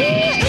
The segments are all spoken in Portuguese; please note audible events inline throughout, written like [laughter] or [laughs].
Uh!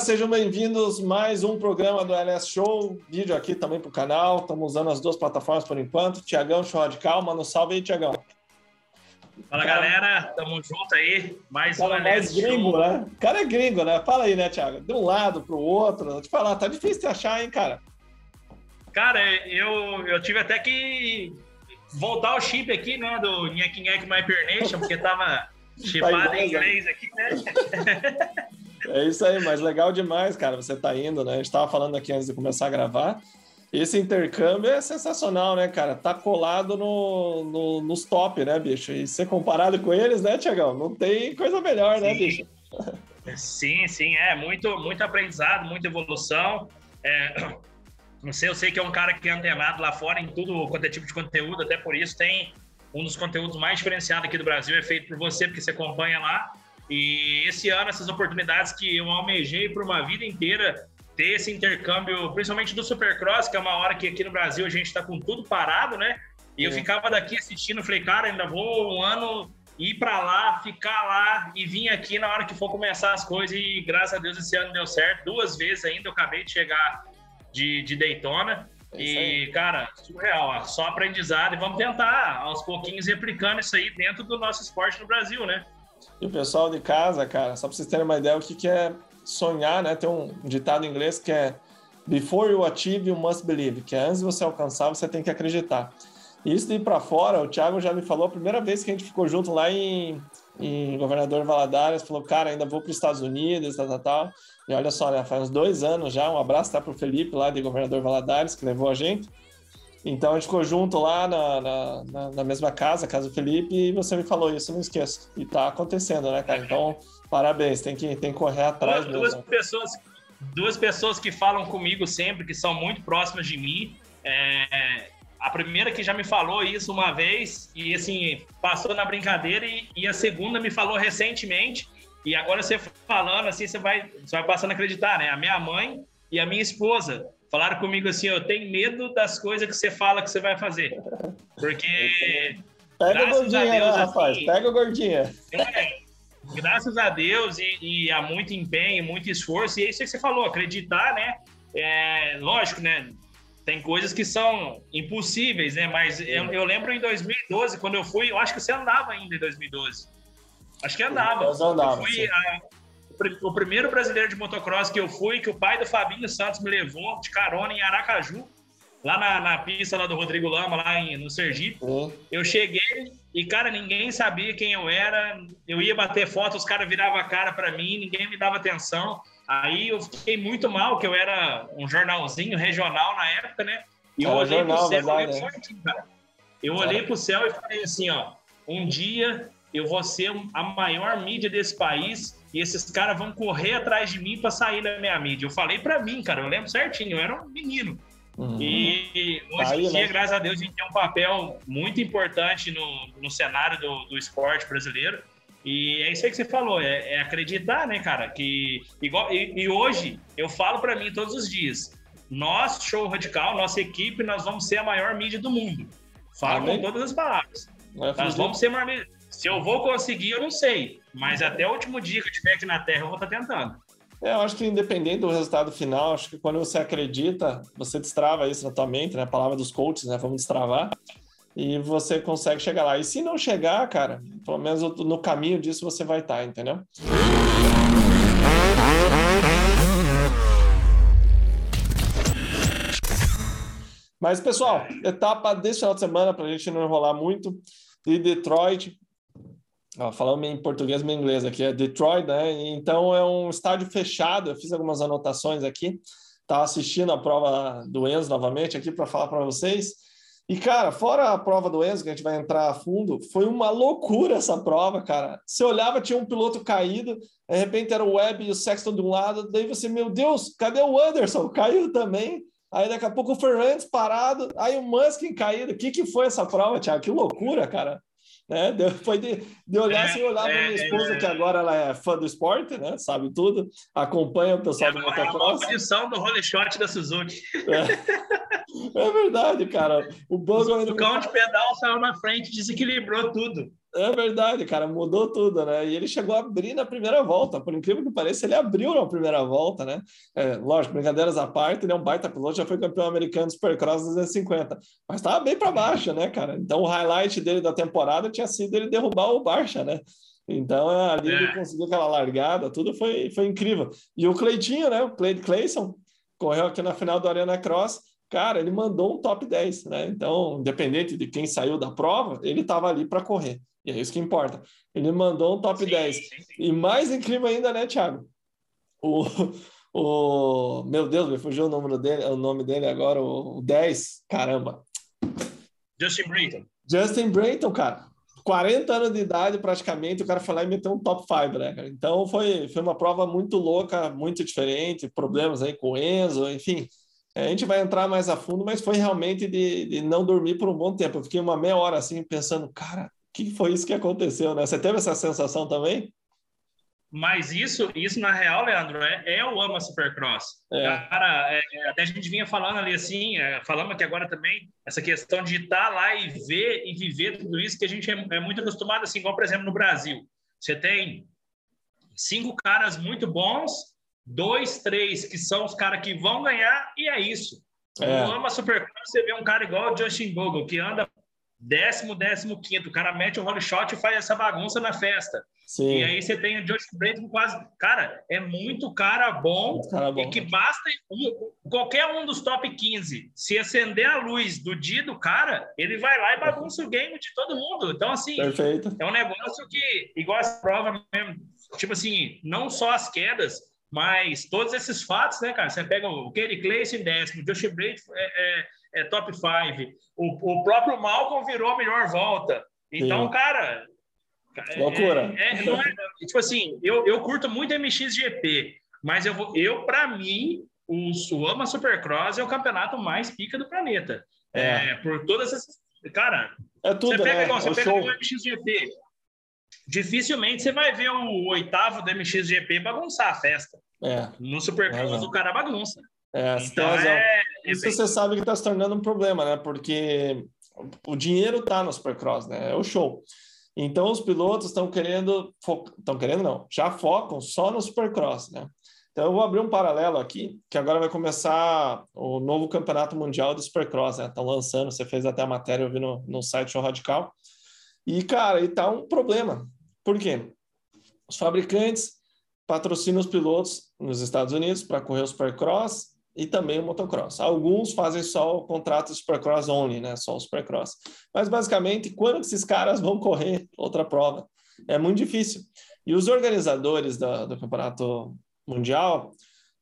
Sejam bem-vindos mais um programa do LS Show, vídeo aqui também para o canal, estamos usando as duas plataformas por enquanto, Tiagão Show Radical, mano, salve aí, Tiagão. Fala galera, tamo junto aí, mais um LS mais gringo, Show. né? O cara é gringo, né? Fala aí, né, Tiago? De um lado para o outro, vou te falar, tá difícil de achar, hein, cara? Cara, eu, eu tive até que voltar o chip aqui, né, do Nhack Nhack My Nation, porque tava [laughs] chipado em inglês aqui, né? [laughs] [laughs] É isso aí, mas legal demais, cara. Você tá indo, né? A gente tava falando aqui antes de começar a gravar. Esse intercâmbio é sensacional, né, cara? Tá colado no, no, nos top, né, bicho? E ser comparado com eles, né, Tiagão? Não tem coisa melhor, né, sim. né, bicho? Sim, sim, é. Muito, muito aprendizado, muita evolução. É, não sei, eu sei que é um cara que é antenado lá fora em tudo quanto é tipo de conteúdo, até por isso tem um dos conteúdos mais diferenciados aqui do Brasil, é feito por você, porque você acompanha lá. E esse ano, essas oportunidades que eu almejei por uma vida inteira, ter esse intercâmbio, principalmente do Supercross, que é uma hora que aqui no Brasil a gente está com tudo parado, né? E é. eu ficava daqui assistindo, falei, cara, ainda vou um ano ir para lá, ficar lá e vir aqui na hora que for começar as coisas. E graças a Deus esse ano deu certo. Duas vezes ainda eu acabei de chegar de, de Daytona. É e, cara, surreal, ó, só aprendizado. E vamos tentar, aos pouquinhos, replicando isso aí dentro do nosso esporte no Brasil, né? E o pessoal de casa, cara, só para vocês terem uma ideia o que, que é sonhar, né? Tem um ditado em inglês que é Before you achieve, you must believe, que é antes de você alcançar, você tem que acreditar. E isso de ir para fora, o Thiago já me falou, a primeira vez que a gente ficou junto lá em, em Governador Valadares, falou, cara, ainda vou para os Estados Unidos, tal, tal, tal. E olha só, né, faz uns dois anos já, um abraço tá, para o Felipe lá de Governador Valadares, que levou a gente. Então a gente ficou junto lá na, na, na, na, mesma casa, casa do Felipe, e você me falou isso, não esqueço. E tá acontecendo, né, cara? Então, parabéns, tem que, tem que correr atrás duas, Duas pessoas, duas pessoas que falam comigo sempre, que são muito próximas de mim. É, a primeira que já me falou isso uma vez, e assim, passou na brincadeira, e, e a segunda me falou recentemente, e agora você falando assim, você vai, você vai passando a acreditar, né? A minha mãe e a minha esposa falaram comigo assim: eu tenho medo das coisas que você fala que você vai fazer. Porque. Pega o gordinha, né, Deus, né, rapaz? Assim, Pega o gordinha. É, graças a Deus e, e há muito empenho, muito esforço, e é isso que você falou, acreditar, né? É, lógico, né? Tem coisas que são impossíveis, né? Mas eu, eu, lembro em 2012, quando eu fui, eu acho que você andava ainda em 2012. Acho que andava. Eu andava. Eu fui, a, o primeiro brasileiro de motocross que eu fui, que o pai do Fabinho Santos me levou de carona em Aracaju, lá na, na pista lá do Rodrigo Lama, lá em, no Sergipe. Uhum. Eu cheguei e, cara, ninguém sabia quem eu era. Eu ia bater foto, os caras viravam a cara para mim, ninguém me dava atenção. Aí eu fiquei muito mal, que eu era um jornalzinho regional na época, né? E eu olhei jornal, pro céu, verdade, eu, assim, cara. eu olhei pro céu e falei assim, ó, um dia eu vou ser a maior mídia desse país e esses caras vão correr atrás de mim para sair da minha mídia. Eu falei para mim, cara, eu lembro certinho, eu era um menino. Uhum. E hoje em dia, né? graças a Deus, a gente tem um papel muito importante no, no cenário do, do esporte brasileiro. E é isso aí que você falou, é, é acreditar, né, cara? Que igual, e, e hoje eu falo para mim todos os dias: nós, Show Radical, nossa equipe, nós vamos ser a maior mídia do mundo. Falo Amém. com todas as palavras. Nós vamos ser a maior mídia. Se eu vou conseguir, eu não sei. Mas até o último dia que eu estiver aqui na Terra, eu vou estar tentando. É, eu acho que independente do resultado final, acho que quando você acredita, você destrava isso na tua mente, né? A palavra dos coaches, né? Vamos destravar. E você consegue chegar lá. E se não chegar, cara, pelo menos no caminho disso você vai estar, entendeu? Mas, pessoal, etapa desse final de semana, para a gente não enrolar muito, de Detroit, ó, falando em português e em inglês aqui, é Detroit, né? Então é um estádio fechado. Eu fiz algumas anotações aqui. Estava assistindo a prova do Enzo novamente aqui para falar para vocês. E, cara, fora a prova do Enzo, que a gente vai entrar a fundo, foi uma loucura essa prova, cara. Você olhava, tinha um piloto caído, de repente era o Webb e o Sexton de um lado, daí você, meu Deus, cadê o Anderson? Caiu também. Aí daqui a pouco o Fernandes parado, aí o Muskin caído. O que, que foi essa prova, Thiago? Que loucura, cara. Né? Foi de, de olhar assim, olhar para minha é, esposa, é, que agora ela é fã do esporte, né? Sabe tudo, acompanha o pessoal é, do motocross. É a edição do Holy Shot da Suzuki. É, é verdade, cara. O Bozo O cão de pedal saiu na frente, desequilibrou tudo. É verdade, cara, mudou tudo, né? E ele chegou a abrir na primeira volta. Por incrível que pareça, ele abriu na primeira volta, né? É, lógico, brincadeiras à parte, ele é um baita piloto, já foi campeão americano de Supercross 250, mas estava bem para baixo, né, cara? Então o highlight dele da temporada tinha sido ele derrubar o Barça, né? Então é, ali é. ele conseguiu aquela largada, tudo foi, foi incrível. E o Cleitinho, né? O Cleide Clayson, correu aqui na final do Arena Cross. Cara, ele mandou um top 10, né? Então, independente de quem saiu da prova, ele estava ali para correr. E é isso que importa. Ele mandou um top sim, 10. Sim, sim. E mais incrível ainda, né, Thiago? O, [laughs] o meu Deus, me fugiu o nome dele, o nome dele agora, o, o 10, caramba. Justin Brayton. Justin Brayton, cara. 40 anos de idade praticamente, o cara foi lá e meteu um top 5, né, cara? Então foi, foi uma prova muito louca, muito diferente, problemas aí com o Enzo, enfim. A gente vai entrar mais a fundo, mas foi realmente de, de não dormir por um bom tempo. Eu fiquei uma meia hora assim pensando, cara, que foi isso que aconteceu, né? Você teve essa sensação também? Mas isso, isso na real, Leandro, é, é o Ama Supercross. É. Cara, é, é, até a gente vinha falando ali assim, é, falamos aqui agora também, essa questão de estar lá e ver e viver tudo isso que a gente é, é muito acostumado, assim, igual, por exemplo, no Brasil. Você tem cinco caras muito bons, dois, três que são os caras que vão ganhar, e é isso. É. No Ama Supercross, você vê um cara igual o Justin Bogle, que anda décimo, décimo quinto. O cara mete um holy shot e faz essa bagunça na festa. Sim. E aí você tem o Josh Brayton quase. Cara, é muito cara bom, muito cara bom e que basta um, qualquer um dos top 15 se acender a luz do dia do cara, ele vai lá e bagunça o game de todo mundo. Então, assim, Perfeito. é um negócio que, igual essa prova mesmo, tipo assim, não só as quedas, mas todos esses fatos, né, cara? Você pega o Kerry Clayson em décimo, o Josh Brayton é, é é, top 5. O, o próprio Malcolm virou a melhor volta. Então, Sim. cara. É, Loucura. É, é, é, tipo assim, eu, eu curto muito MXGP, mas eu, vou, eu para mim, o Suama Supercross é o campeonato mais pica do planeta. É. é. por todas essas. Cara, é tudo, você pega, né? igual, você pega o MXGP. Dificilmente você vai ver o oitavo do MXGP bagunçar a festa. É. No Supercross, o cara bagunça. É, então, é, Isso você sabe que está se tornando um problema, né? Porque o dinheiro está no Supercross, né? É o show. Então os pilotos estão querendo, estão querendo não, já focam só no Supercross, né? Então eu vou abrir um paralelo aqui, que agora vai começar o novo campeonato mundial do Supercross, né? Estão lançando, você fez até a matéria, eu vi no, no site Show Radical. E, cara, e tá um problema. Por quê? Os fabricantes patrocinam os pilotos nos Estados Unidos para correr o Supercross e também o motocross. Alguns fazem só o contrato Supercross only, né? Só o Supercross. Mas basicamente, quando esses caras vão correr outra prova? É muito difícil. E os organizadores da, do campeonato mundial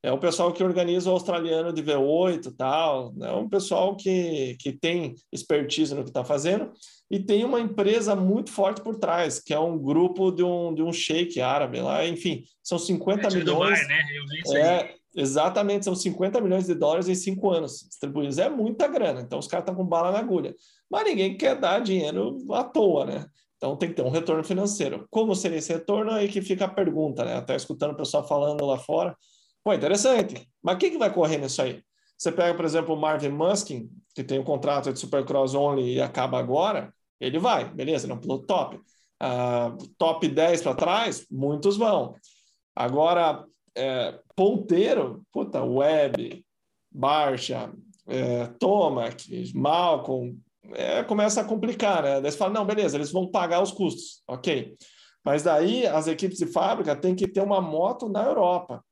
é o pessoal que organiza o australiano de V8 tal, é um pessoal que, que tem expertise no que está fazendo e tem uma empresa muito forte por trás, que é um grupo de um, de um sheik árabe lá, enfim, são 50 é milhões. Dubai, né? Eu vi isso é, aí. Exatamente, são 50 milhões de dólares em cinco anos distribuídos. É muita grana, então os caras estão com bala na agulha. Mas ninguém quer dar dinheiro à toa, né? Então tem que ter um retorno financeiro. Como seria esse retorno? Aí que fica a pergunta, né? Até escutando o pessoal falando lá fora. Pô, interessante. Mas quem que vai correr nisso aí? Você pega, por exemplo, o Marvin Muskin, que tem um contrato de Supercross Only e acaba agora, ele vai, beleza, ele é um piloto top. Uh, top 10 para trás, muitos vão. Agora, é, ponteiro, puta, Web, Barcha, é, Tomac, Malcolm, é, começa a complicar, né? Daí você fala, não, beleza, eles vão pagar os custos, ok. Mas daí as equipes de fábrica têm que ter uma moto na Europa.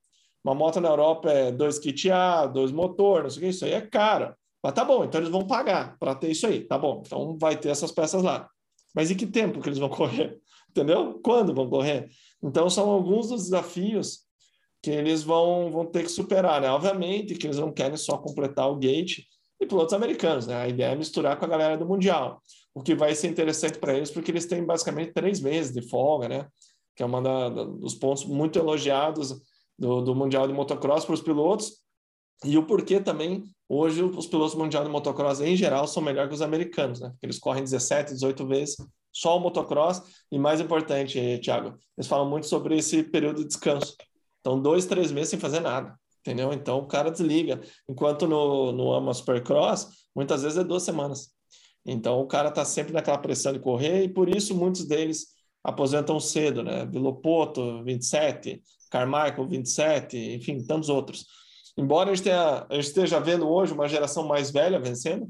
Uma moto na Europa é dois kit A, dois motor, não sei o que, isso aí é caro. Mas tá bom, então eles vão pagar para ter isso aí, tá bom. Então vai ter essas peças lá. Mas em que tempo que eles vão [laughs] correr? Entendeu? Quando vão correr? Então, são alguns dos desafios que eles vão, vão ter que superar, né? Obviamente que eles não querem só completar o gate e pilotos americanos, né? A ideia é misturar com a galera do Mundial, o que vai ser interessante para eles, porque eles têm basicamente três meses de folga, né? Que é um dos pontos muito elogiados do, do Mundial de Motocross para os pilotos, e o porquê também, hoje, os pilotos mundiais de motocross em geral são melhores que os americanos, né? Porque eles correm 17, 18 vezes só o motocross. E mais importante, Thiago, eles falam muito sobre esse período de descanso. Então, dois, três meses sem fazer nada, entendeu? Então, o cara desliga. Enquanto no, no AMA Supercross, muitas vezes é duas semanas. Então, o cara está sempre naquela pressão de correr e por isso muitos deles aposentam cedo, né? Vilopoto, 27, Carmichael, 27, enfim, tantos outros. Embora a gente, tenha, a gente esteja vendo hoje uma geração mais velha vencendo,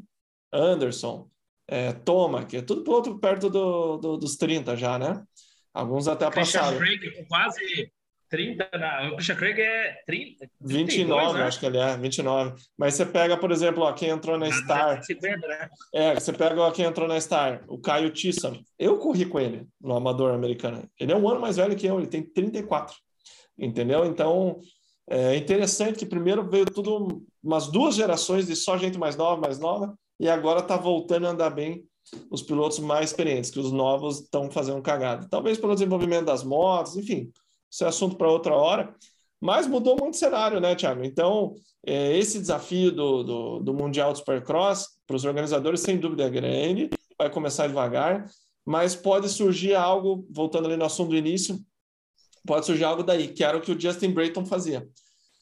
Anderson, é, Toma, que é tudo outro perto do, do, dos 30 já, né? Alguns até passaram. Craig com quase 30, na... o Christian Craig é 30, 29, né? acho que ele é, 29. Mas você pega, por exemplo, ó, quem entrou na Star. 50, né? É, você pega ó, quem entrou na Star, o Caio Tissam. Eu corri com ele no Amador americano. Ele é um ano mais velho que eu, ele tem 34. Entendeu? Então, é interessante que primeiro veio tudo, umas duas gerações de só gente mais nova, mais nova, e agora está voltando a andar bem os pilotos mais experientes, que os novos estão fazendo cagada. Talvez pelo desenvolvimento das motos, enfim, isso é assunto para outra hora. Mas mudou muito o cenário, né, Thiago? Então, é, esse desafio do, do, do Mundial de Supercross, para os organizadores, sem dúvida é grande, vai começar devagar, mas pode surgir algo, voltando ali no assunto do início, pode surgir algo daí, que era o que o Justin Brayton fazia.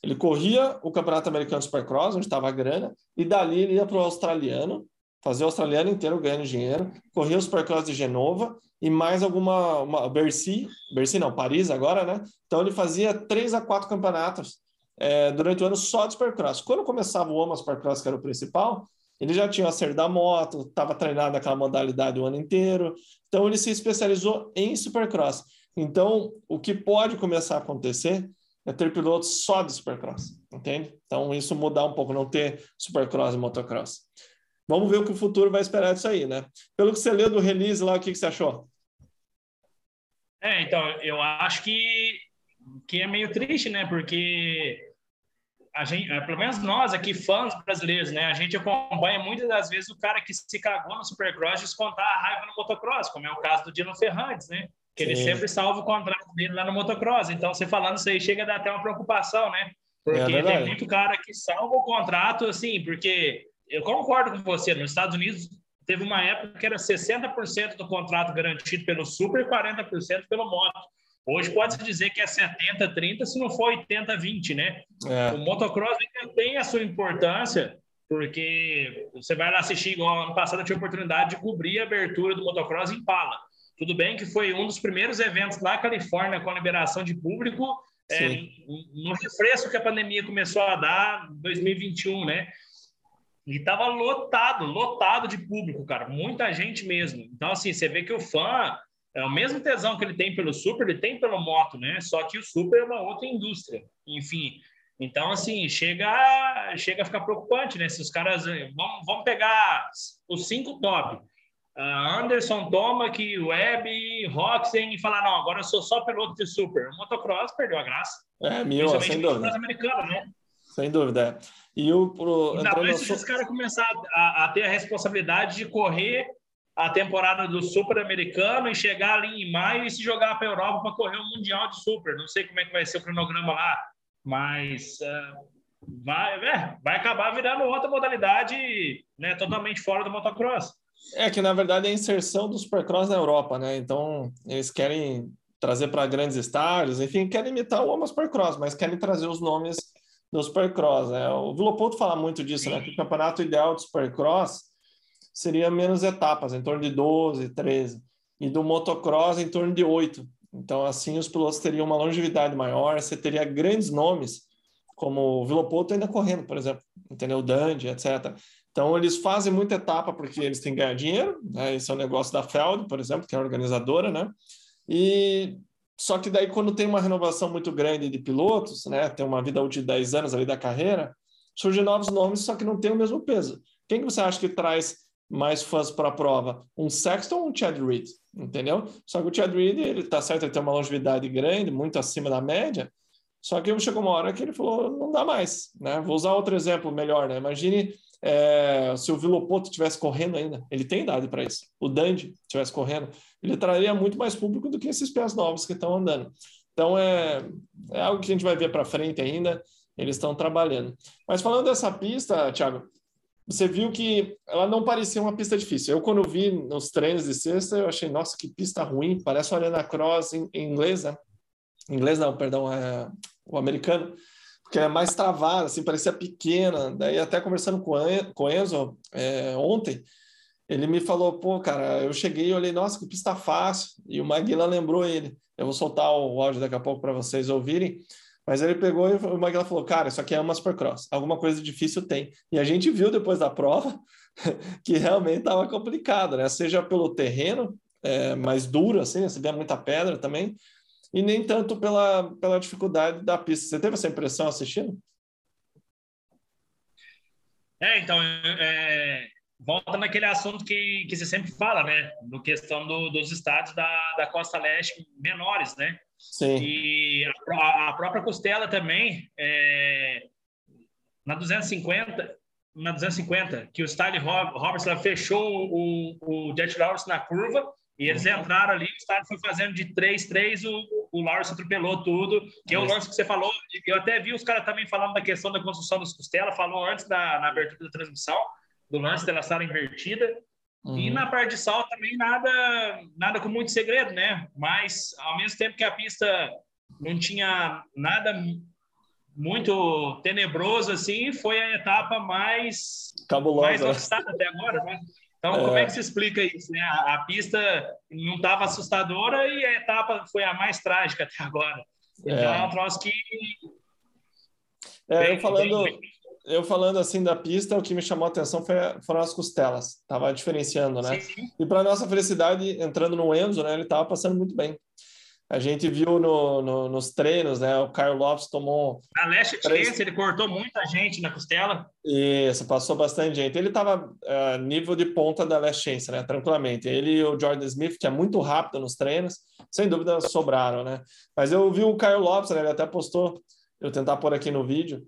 Ele corria o Campeonato Americano Supercross, onde estava a grana, e dali ele ia para o australiano, fazia o australiano inteiro ganhando dinheiro, corria o Supercross de Genova e mais alguma, uma Bercy, Bercy não, Paris agora, né? Então ele fazia três a quatro campeonatos é, durante o ano só de Supercross. Quando começava o AMA Supercross, que era o principal, ele já tinha o acerto da moto, estava treinado naquela modalidade o ano inteiro, então ele se especializou em Supercross. Então, o que pode começar a acontecer é ter pilotos só de Supercross, entende? Então, isso mudar um pouco, não ter Supercross e Motocross. Vamos ver o que o futuro vai esperar disso aí, né? Pelo que você leu do release lá, o que, que você achou? É, então, eu acho que, que é meio triste, né? Porque a gente, é, pelo menos nós aqui, fãs brasileiros, né? A gente acompanha muitas das vezes o cara que se cagou no Supercross descontar a raiva no motocross, como é o caso do Dino Ferrantes, né? Que ele sempre salva o contrato dele lá no motocross. Então, você falando isso aí, chega a dar até uma preocupação, né? Porque é tem muito cara que salva o contrato, assim, porque eu concordo com você, nos Estados Unidos teve uma época que era 60% do contrato garantido pelo Super e 40% pelo moto. Hoje pode-se dizer que é 70-30, se não for 80-20, né? É. O motocross ainda tem a sua importância, porque você vai lá assistir, igual ano passado eu tive a oportunidade de cobrir a abertura do motocross em Pala. Tudo bem que foi um dos primeiros eventos na Califórnia com a liberação de público, é, no refresco que a pandemia começou a dar em 2021, né? E estava lotado, lotado de público, cara, muita gente mesmo. Então, assim, você vê que o fã, é o mesmo tesão que ele tem pelo Super, ele tem pelo moto, né? Só que o Super é uma outra indústria, enfim. Então, assim, chega, chega a ficar preocupante, né? Se os caras. Vamos, vamos pegar os cinco top. Uh, Anderson, Tomac, Webb, Roxen e falar, não, agora eu sou só piloto de super. O motocross perdeu a graça. É, mil, sem dúvida. americano, né? Sem dúvida. É. E o pro, Ainda mais se os caras começar a, a, ter a responsabilidade de correr a temporada do super americano e chegar ali em maio e se jogar para a Europa para correr o Mundial de Super. Não sei como é que vai ser o cronograma lá, mas uh, vai, é, vai acabar virando outra modalidade né, totalmente fora do motocross. É que, na verdade, é a inserção do Supercross na Europa, né? Então, eles querem trazer para grandes estádios, enfim, querem imitar o Oma Supercross, mas querem trazer os nomes do Supercross, né? O Vilopoto fala muito disso, né? Que o campeonato ideal do Supercross seria menos etapas, em torno de 12, 13, e do motocross em torno de 8. Então, assim, os pilotos teriam uma longevidade maior, você teria grandes nomes, como o Vilopoto ainda correndo, por exemplo, entendeu? O Dandy, etc. Então, eles fazem muita etapa porque eles têm que ganhar dinheiro, né? Esse é o negócio da Feld, por exemplo, que é a organizadora, né? E só que daí, quando tem uma renovação muito grande de pilotos, né? Tem uma vida útil de 10 anos ali da carreira, surgem novos nomes, só que não tem o mesmo peso. Quem que você acha que traz mais fãs para a prova? Um Sexton ou um Chad Reed? Entendeu? Só que o Chad Reed, ele tá certo, ele tem uma longevidade grande, muito acima da média, só que chegou uma hora que ele falou, não dá mais, né? Vou usar outro exemplo melhor, né? Imagine é, se o Vilopoto estivesse correndo ainda, ele tem idade para isso. O Dandy estivesse correndo, ele traria muito mais público do que esses pés novos que estão andando. Então é, é algo que a gente vai ver para frente ainda. Eles estão trabalhando. Mas falando dessa pista, Thiago, você viu que ela não parecia uma pista difícil. Eu, quando vi nos treinos de sexta, eu achei, nossa, que pista ruim, parece uma Arena Cross em, em inglês, né? Em inglês não, perdão, é o americano, porque é mais travada, assim, parecia pequena. Daí, até conversando com, o Enzo é, ontem, ele me falou, pô, cara, eu cheguei e olhei, nossa, que pista fácil. E o Maguila lembrou ele. Eu vou soltar o áudio daqui a pouco para vocês ouvirem. Mas ele pegou e o Maguila falou, cara, isso aqui é uma supercross. Alguma coisa difícil tem. E a gente viu depois da prova [laughs] que realmente estava complicado, né? Seja pelo terreno é, mais duro, assim, você vê muita pedra também, e nem tanto pela, pela dificuldade da pista. Você teve essa impressão assistindo? É, então, é, volta naquele assunto que, que você sempre fala, né? No questão do, dos estados da, da costa leste menores, né? Sim. E a, a própria Costela também, é, na 250, na 250, que o Stanley Roberts fechou o, o Jet Lawrence na curva e eles uhum. entraram ali, o Stanley foi fazendo de 3-3, o, o Lawrence atropelou tudo, que é o lance que você falou. Eu até vi os caras também falando da questão da construção das costelas, falou antes da na abertura da transmissão, do lance dela estar invertida. Uhum. E na parte de salto também nada, nada com muito segredo, né? Mas ao mesmo tempo que a pista não tinha nada muito tenebroso assim, foi a etapa mais cabulosa mais até agora, né? Então, é. como é que se explica isso? Né? A, a pista não estava assustadora e a etapa foi a mais trágica até agora. Então, é, é um troço que. É, bem, eu falando. Bem, bem eu falando assim da pista, o que me chamou a atenção foi, foram as costelas. Tava diferenciando, né? Sim. E para nossa felicidade, entrando no Enzo, né? Ele tava passando muito bem. A gente viu no, no, nos treinos, né? O Caio Lopes tomou. Na leste três... ele cortou muita gente na costela. Isso, passou bastante gente. Ele estava uh, é, nível de ponta da leste né? Tranquilamente. Ele e o Jordan Smith, que é muito rápido nos treinos, sem dúvida sobraram, né? Mas eu vi o Caio Lopes, né? Ele até postou, eu tentar pôr aqui no vídeo.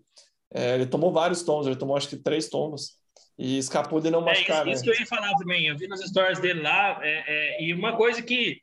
É, ele tomou vários tomos, ele tomou acho que três tomos e escapou de não machucar. É isso, né? isso que eu ia falar também. Eu vi nas histórias dele lá, é, é, e uma coisa que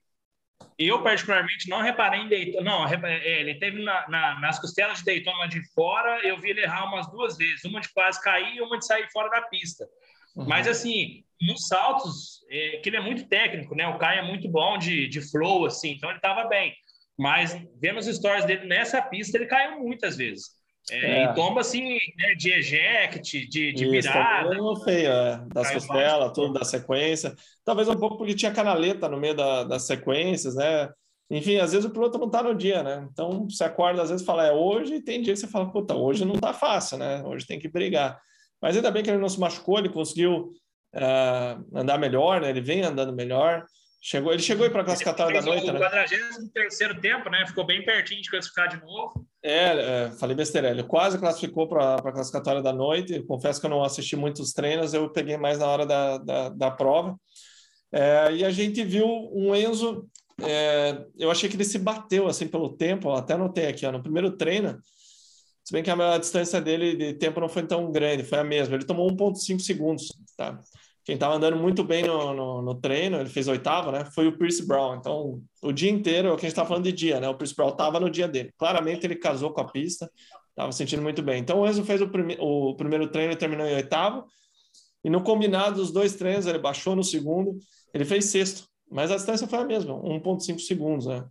eu particularmente não reparei em Daytona. Não, é, ele teve na, na, nas costelas de Daytona de fora, eu vi ele errar umas duas vezes, uma de quase cair e uma de sair fora da pista. Uhum. Mas assim, nos saltos, é, que ele é muito técnico, né? O Caio é muito bom de, de flow, assim, então ele estava bem. Mas vendo as histórias dele nessa pista, ele caiu muitas vezes. É, é. E tomba assim, né, de eject, de, de Isso, virada. Isso, feio, é, das costelas, tudo da sequência. Talvez um pouco porque tinha canaleta no meio da, das sequências, né? Enfim, às vezes o piloto não tá no dia, né? Então você acorda, às vezes fala, é hoje, e tem dia que você fala, puta, hoje não tá fácil, né? Hoje tem que brigar. Mas ainda bem que ele não se machucou, ele conseguiu uh, andar melhor, né? Ele vem andando melhor. Chegou, ele chegou aí para a classificatória da noite, o né? O 43 tempo, né? Ficou bem pertinho de classificar de novo. É, é falei besteira. Ele quase classificou para a classificatória da noite. Confesso que eu não assisti muitos treinos, eu peguei mais na hora da, da, da prova. É, e a gente viu um Enzo. É, eu achei que ele se bateu assim pelo tempo. até anotei aqui, ó, no primeiro treino. Se bem que a, a distância dele de tempo não foi tão grande, foi a mesma. Ele tomou 1,5 segundos, tá? Quem estava andando muito bem no, no, no, treino, ele fez oitavo, né? Foi o Pierce Brown. Então, o dia inteiro, é o que a gente está falando de dia, né? O Pierce Brown estava no dia dele. Claramente ele casou com a pista, estava sentindo muito bem. Então, o Enzo fez o, prime o primeiro treino e terminou em oitavo. E no combinado dos dois treinos, ele baixou no segundo, ele fez sexto. Mas a distância foi a mesma, 1,5 segundos, né?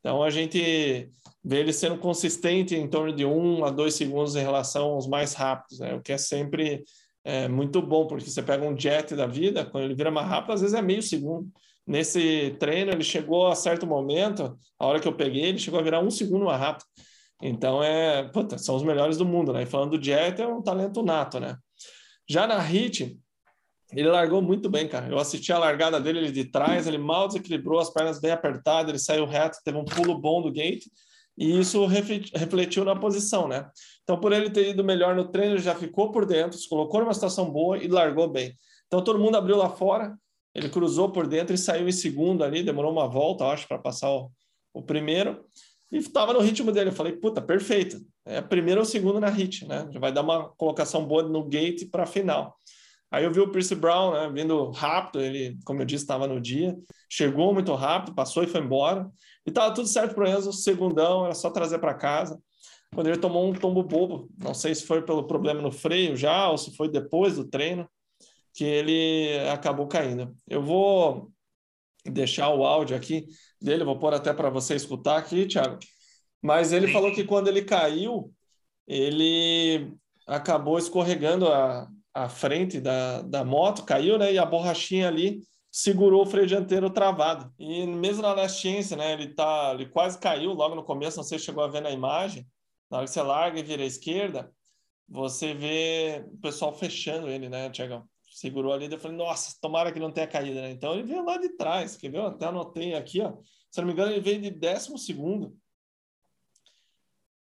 Então, a gente vê ele sendo consistente em torno de 1 a 2 segundos em relação aos mais rápidos, né? O que é sempre é muito bom, porque você pega um jet da vida, quando ele vira mais rápido, às vezes é meio segundo. Nesse treino, ele chegou a certo momento, a hora que eu peguei, ele chegou a virar um segundo mais rápido. Então, é, puta, são os melhores do mundo, né? E falando do jet, é um talento nato, né? Já na HIT, ele largou muito bem, cara. Eu assisti a largada dele ele de trás, ele mal desequilibrou, as pernas bem apertadas, ele saiu reto, teve um pulo bom do gate, e isso refletiu na posição, né? Então, por ele ter ido melhor no treino, já ficou por dentro, se colocou numa situação boa e largou bem. Então todo mundo abriu lá fora, ele cruzou por dentro e saiu em segundo ali, demorou uma volta, acho, para passar o, o primeiro. E estava no ritmo dele. Eu falei, puta, perfeito. É primeiro ou segundo na hit, né? Já vai dar uma colocação boa no gate para a final. Aí eu vi o Pierce Brown, né, vindo rápido, ele, como eu disse, estava no dia, chegou muito rápido, passou e foi embora. E estava tudo certo para o Enzo, segundão, era só trazer para casa. Quando ele tomou um tombo bobo, não sei se foi pelo problema no freio já, ou se foi depois do treino, que ele acabou caindo. Eu vou deixar o áudio aqui dele, vou pôr até para você escutar aqui, Thiago. Mas ele falou que quando ele caiu, ele acabou escorregando a, a frente da, da moto, caiu, né? E a borrachinha ali segurou o freio dianteiro travado. E mesmo na Last Chance, né? Ele, tá, ele quase caiu logo no começo, não sei se chegou a ver na imagem. Na hora que você larga e vira à esquerda, você vê o pessoal fechando ele, né, Tiagão? Segurou ali, eu falei, nossa, tomara que não tenha caído, né? Então ele veio lá de trás, quer ver? Eu até anotei aqui, ó. Se não me engano, ele veio de décimo segundo.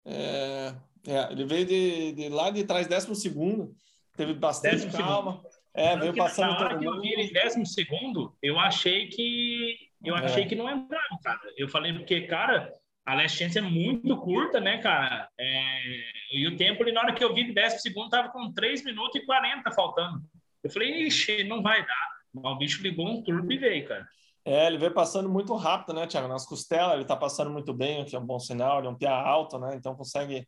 É, é, ele veio de, de lá de trás, décimo segundo teve bastante décimo calma. Segundo. É, veio passando na hora que eu vi ele em décimo segundo, eu achei que eu é. achei que não entrava, cara. Eu falei porque, cara, a Last Chance é muito curta, né, cara? É... E o tempo, na hora que eu vi de décimo segundo, tava com 3 minutos e 40 faltando. Eu falei, ixi, não vai dar. O bicho ligou um turbo e veio, cara. É, ele veio passando muito rápido, né, Thiago? Nas costelas, ele tá passando muito bem, o que é um bom sinal, ele é um pia alto, né? Então consegue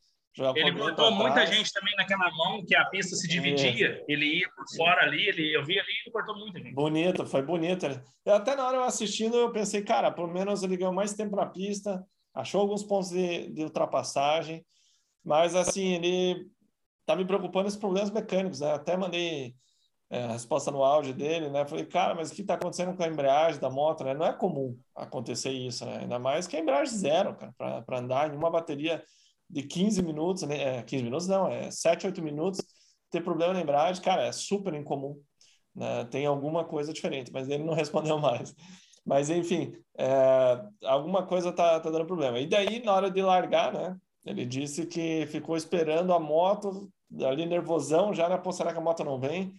ele botou muita gente também naquela mão que a pista se dividia. É. Ele ia por fora ali, ele, eu vi ali e cortou muita gente. Bonito, foi bonito. Eu, até na hora eu assistindo, eu pensei, cara, pelo menos ele ganhou mais tempo na pista, achou alguns pontos de, de ultrapassagem, mas assim, ele tá me preocupando esses problemas mecânicos, né? Até mandei é, a resposta no áudio dele, né? Falei, cara, mas o que está acontecendo com a embreagem da moto, né? Não é comum acontecer isso, né? Ainda mais que a embreagem zero, cara, para andar em uma bateria de 15 minutos, né? É, 15 minutos não, é 7, 8 minutos, ter problema na embreagem, cara, é super incomum. Né? Tem alguma coisa diferente, mas ele não [laughs] respondeu mais. Mas, enfim, é, alguma coisa tá, tá dando problema. E daí, na hora de largar, né? Ele disse que ficou esperando a moto, ali nervosão, já, né? Pô, será que a moto não vem?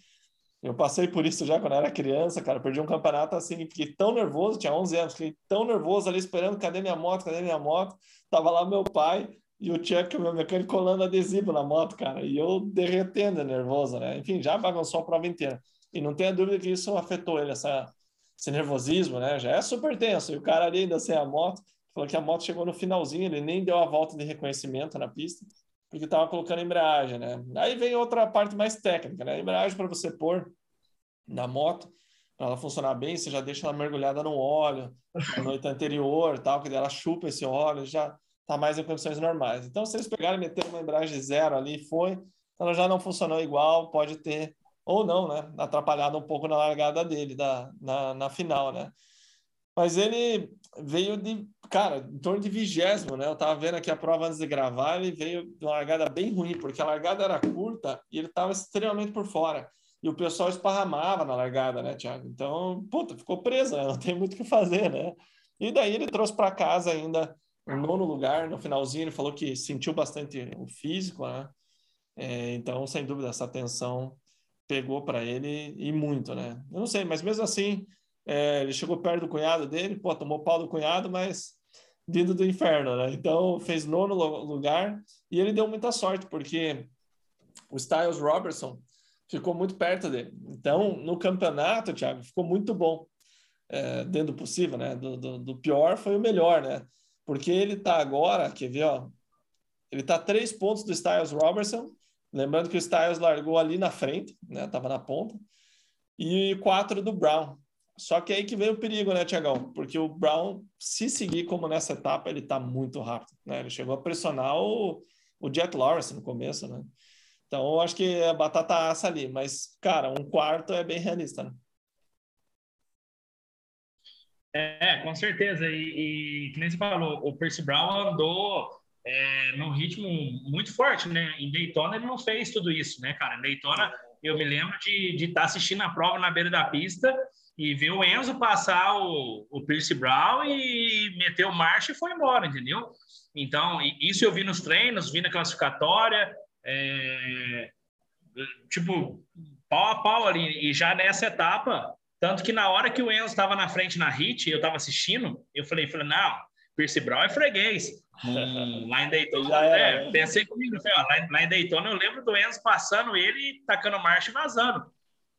Eu passei por isso já quando era criança, cara. Perdi um campeonato assim, fiquei tão nervoso, tinha 11 anos, fiquei tão nervoso ali esperando, cadê minha moto, cadê minha moto? Tava lá meu pai, e o Chuck, o meu mecânico, colando adesivo na moto, cara. E eu derretendo, nervoso, né? Enfim, já bagunçou a prova inteira. E não tenha dúvida que isso afetou ele, essa, esse nervosismo, né? Já é super tenso. E o cara ali ainda sem a moto, falou que a moto chegou no finalzinho, ele nem deu a volta de reconhecimento na pista, porque estava colocando embreagem, né? Aí vem outra parte mais técnica, né? A embreagem para você pôr na moto, para ela funcionar bem, você já deixa ela mergulhada no óleo na noite anterior, tal, que ela chupa esse óleo, já está mais em condições normais. Então, se eles pegarem e meteram uma embreagem zero ali foi, então ela já não funcionou igual, pode ter, ou não, né? Atrapalhado um pouco na largada dele, da, na, na final, né? Mas ele veio de, cara, em torno de vigésimo, né? Eu tava vendo aqui a prova antes de gravar, ele veio de uma largada bem ruim, porque a largada era curta e ele estava extremamente por fora. E o pessoal esparramava na largada, né, Thiago? Então, puta, ficou preso, né? Não tem muito o que fazer, né? E daí ele trouxe para casa ainda em nono lugar, no finalzinho, ele falou que sentiu bastante o físico, né? É, então, sem dúvida, essa tensão pegou para ele e muito, né? Eu não sei, mas mesmo assim, é, ele chegou perto do cunhado dele, pô, tomou pau do cunhado, mas vindo do inferno, né? Então, fez nono lugar e ele deu muita sorte, porque o Styles Robertson ficou muito perto dele. Então, no campeonato, Thiago, ficou muito bom. É, dentro do possível, né? Do, do, do pior foi o melhor, né? Porque ele está agora, quer ver, ó, ele está três pontos do Styles Robertson, lembrando que o Styles largou ali na frente, né, tava na ponta, e quatro do Brown. Só que aí que vem o perigo, né, Tiagão? Porque o Brown, se seguir como nessa etapa, ele está muito rápido, né? Ele chegou a pressionar o, o Jack Lawrence no começo, né? Então, eu acho que a batata assa ali, mas, cara, um quarto é bem realista, né? É, com certeza. E, e que nem você falou, o Percy Brown andou é, num ritmo muito forte, né? Em Daytona ele não fez tudo isso, né, cara? Em Daytona eu me lembro de estar tá assistindo a prova na beira da pista e ver o Enzo passar o, o Percy Brown e meter o marcha e foi embora, entendeu? Então, isso eu vi nos treinos, vi na classificatória. É, tipo, pau a pau ali. E já nessa etapa, tanto que na hora que o Enzo estava na frente na hit, eu estava assistindo, eu falei, falei, não, Percy Brown é freguês. Hum, lá em Daytona, [laughs] é, né? pensei comigo, falei, ó, lá, lá, em Daytona eu lembro do Enzo passando ele, tacando marcha e vazando.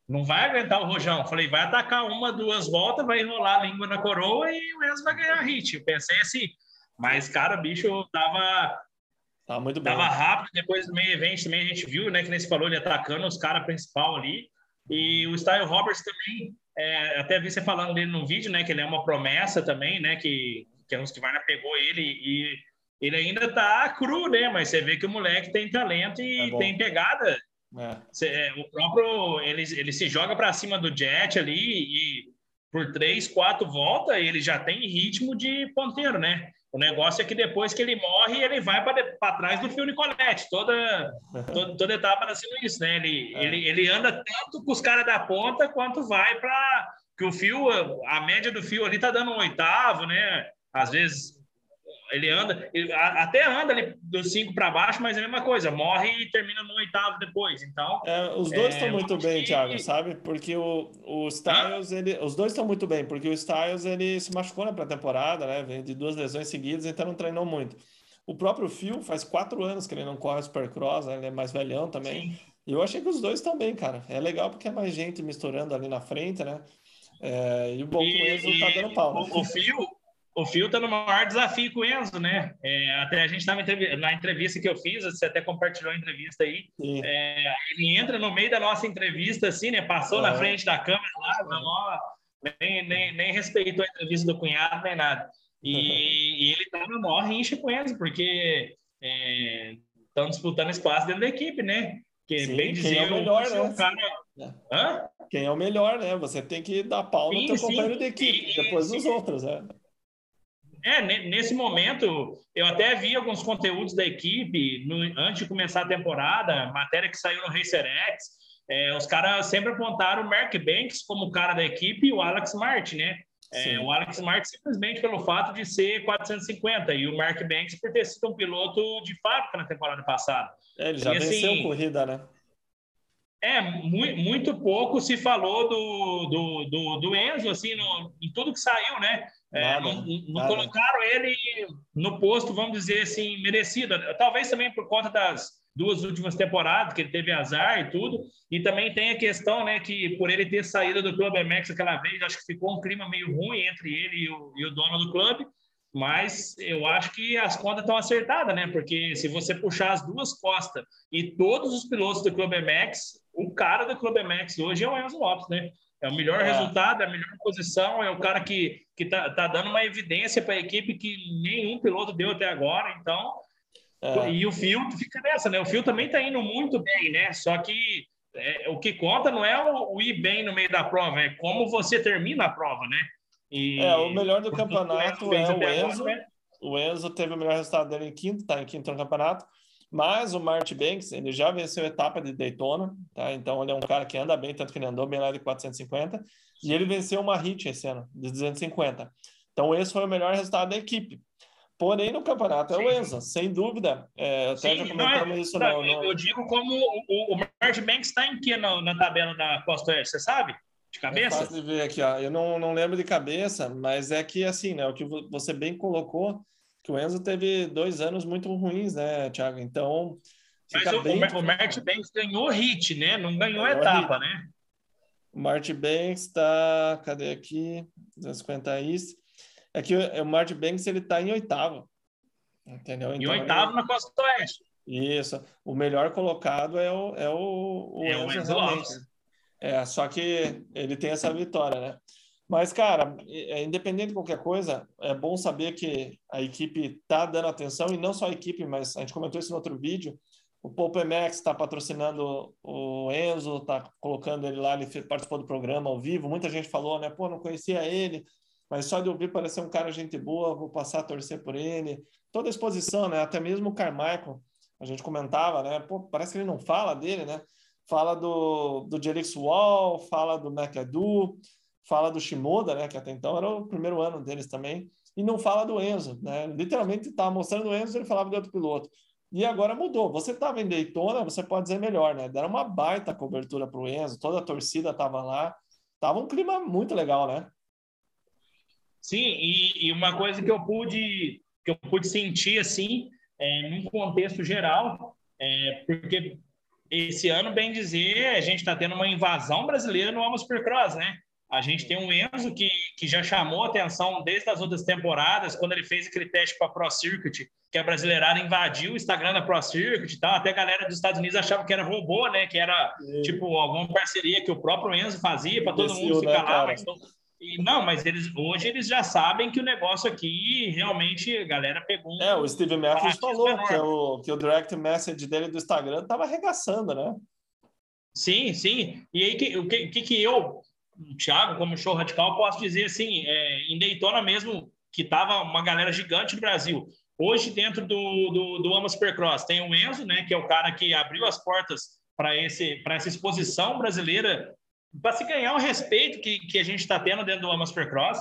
Não vai aguentar o rojão. Falei, vai atacar uma, duas voltas, vai enrolar a língua na coroa e o Enzo vai ganhar a hit. Eu pensei assim, mas, cara, o bicho tava Tá muito bem. Tava rápido, depois do meio evento também a gente viu, né, que nem se falou, ele atacando os caras principal ali. E o Style Roberts também, é, até vi você falando dele no vídeo, né, que ele é uma promessa também, né, que, que a Husqvarna pegou ele e ele ainda tá cru, né, mas você vê que o moleque tem talento e é tem pegada. É. É, o próprio, ele, ele se joga para cima do Jet ali e por três, quatro voltas ele já tem ritmo de ponteiro, né? O negócio é que depois que ele morre, ele vai para trás do Phil Nicoletti. Toda, toda, toda etapa tá sendo isso, né? Ele, é. ele, ele anda tanto com os caras da ponta quanto vai para. Que o fio, a média do fio ali tá dando um oitavo, né? Às vezes ele anda, ele até anda ali dos cinco para baixo, mas é a mesma coisa, morre e termina no oitavo depois. Então, é, os dois estão é, muito bem, que... Thiago, sabe? Porque o, o Styles, ele, os dois estão muito bem, porque o Styles ele se machucou na pré-temporada, né? Vem de duas lesões seguidas, então não treinou muito. O próprio Phil faz quatro anos que ele não corre Supercross, né? ele é mais velhão também. Sim. E eu achei que os dois estão bem, cara. É legal porque é mais gente misturando ali na frente, né? É, e o bom que o Enzo tá dando pau. Né? O, o Phil, o Fio está no maior desafio com o Enzo, né? É, até a gente estava na entrevista que eu fiz, você até compartilhou a entrevista aí. É, ele entra no meio da nossa entrevista, assim, né? Passou na frente da câmera lá, não, nem, nem, nem respeitou a entrevista do cunhado, nem nada. E, e ele está no maior rincha com o Enzo, porque estão é, disputando espaço dentro da equipe, né? Que Sim, bem dizer, quem é o melhor, né? Um cara... Hã? Quem é o melhor, né? Você tem que dar pau sim, no teu companheiro de equipe, e, depois dos outros, né? É, nesse momento, eu até vi alguns conteúdos da equipe no, antes de começar a temporada, matéria que saiu no RacerX. É, os caras sempre apontaram o Mark Banks como cara da equipe e o Alex Martin, né? É, o Alex Martin simplesmente pelo fato de ser 450 e o Mark Banks por ter sido um piloto de fábrica na temporada passada. É, ele já e, venceu assim, corrida, né? É, muito, muito pouco se falou do, do, do, do Enzo, assim, no, em tudo que saiu, né? É, não, não colocaram ele no posto, vamos dizer assim, merecido. Talvez também por conta das duas últimas temporadas, que ele teve azar e tudo. E também tem a questão, né, que por ele ter saído do Clube MX aquela vez, acho que ficou um clima meio ruim entre ele e o, e o dono do clube. Mas eu acho que as contas estão acertadas, né? Porque se você puxar as duas costas e todos os pilotos do Clube MX, o cara do Clube MX hoje é o Enzo Lopes, né? É o melhor é. resultado, é a melhor posição, é o cara que, que tá, tá dando uma evidência para a equipe que nenhum piloto deu até agora. Então, é. e o Fio fica nessa, né? O Fio também está indo muito bem, né? Só que é, o que conta não é o, o, ir bem no meio da prova, é como você termina a prova, né? E, é, o melhor do campeonato é o Enzo. Agora, né? O Enzo teve o melhor resultado dele em quinto, tá em quinto no campeonato. Mas o Martin Banks, ele já venceu a etapa de Daytona, tá? Então ele é um cara que anda bem, tanto que ele andou bem lá de 450. E ele venceu uma hit esse ano, de 250. Então esse foi o melhor resultado da equipe. Porém, no campeonato Sim. é o Enzo, sem dúvida. É, até Sim, já comentamos é, isso. Não, não, Eu digo como o, o Martin Banks está em que na, na tabela da Costa Oeste, você sabe? De cabeça? É fácil de ver aqui, ó. Eu não, não lembro de cabeça, mas é que assim, né? O que você bem colocou, que o Enzo teve dois anos muito ruins, né, Thiago? Então. Mas o, bem... o Martin Banks ganhou hit, né? Não ganhou, ganhou etapa, hit. né? O Martin Banks está. Cadê aqui? 250 isso. É que o, o Martin Banks ele está em oitavo. Entendeu? Então, em oitavo ele... na Costa Oeste. Isso. O melhor colocado é o, é o, o é Enzo, o Enzo. É, só que ele tem essa vitória, né? Mas, cara, é, independente de qualquer coisa, é bom saber que a equipe está dando atenção, e não só a equipe, mas a gente comentou isso no outro vídeo. O Poupe Max está patrocinando o Enzo, está colocando ele lá, ele participou do programa ao vivo. Muita gente falou, né? Pô, não conhecia ele, mas só de ouvir parecer um cara gente boa, vou passar a torcer por ele. Toda a exposição, né? Até mesmo o Carmichael, a gente comentava, né? Pô, parece que ele não fala dele, né? Fala do, do Jerix Wall, fala do McAdoo, fala do Shimoda, né, que até então era o primeiro ano deles também, e não fala do Enzo, né? Literalmente estava mostrando o Enzo, ele falava de outro piloto. E agora mudou. Você estava em Daytona, você pode dizer melhor, né? Deram uma baita cobertura para o Enzo, toda a torcida estava lá. Tava um clima muito legal, né? Sim, e, e, uma coisa que eu pude que eu pude sentir assim, é, num contexto geral, é, porque esse ano, bem dizer, a gente está tendo uma invasão brasileira no Amo Supercross, né? A gente tem um Enzo que, que já chamou atenção desde as outras temporadas, quando ele fez aquele teste para a Pro Circuit, que a brasileirada invadiu o Instagram da Pro Circuit e tal. Até a galera dos Estados Unidos achava que era robô, né? Que era, tipo, alguma parceria que o próprio Enzo fazia para todo mundo ficar né, lá. Mas, e, não, mas eles, hoje eles já sabem que o negócio aqui realmente a galera pegou. É, o Steve Matthews falou que o, que o direct message dele do Instagram estava arregaçando, né? Sim, sim. E aí, o que, que, que eu Thiago, como show radical, posso dizer assim, é, em Daytona mesmo, que tava uma galera gigante do Brasil. Hoje, dentro do, do, do Supercross, tem o Enzo, né, que é o cara que abriu as portas para essa exposição brasileira, para se ganhar o respeito que, que a gente está tendo dentro do Ama Supercross.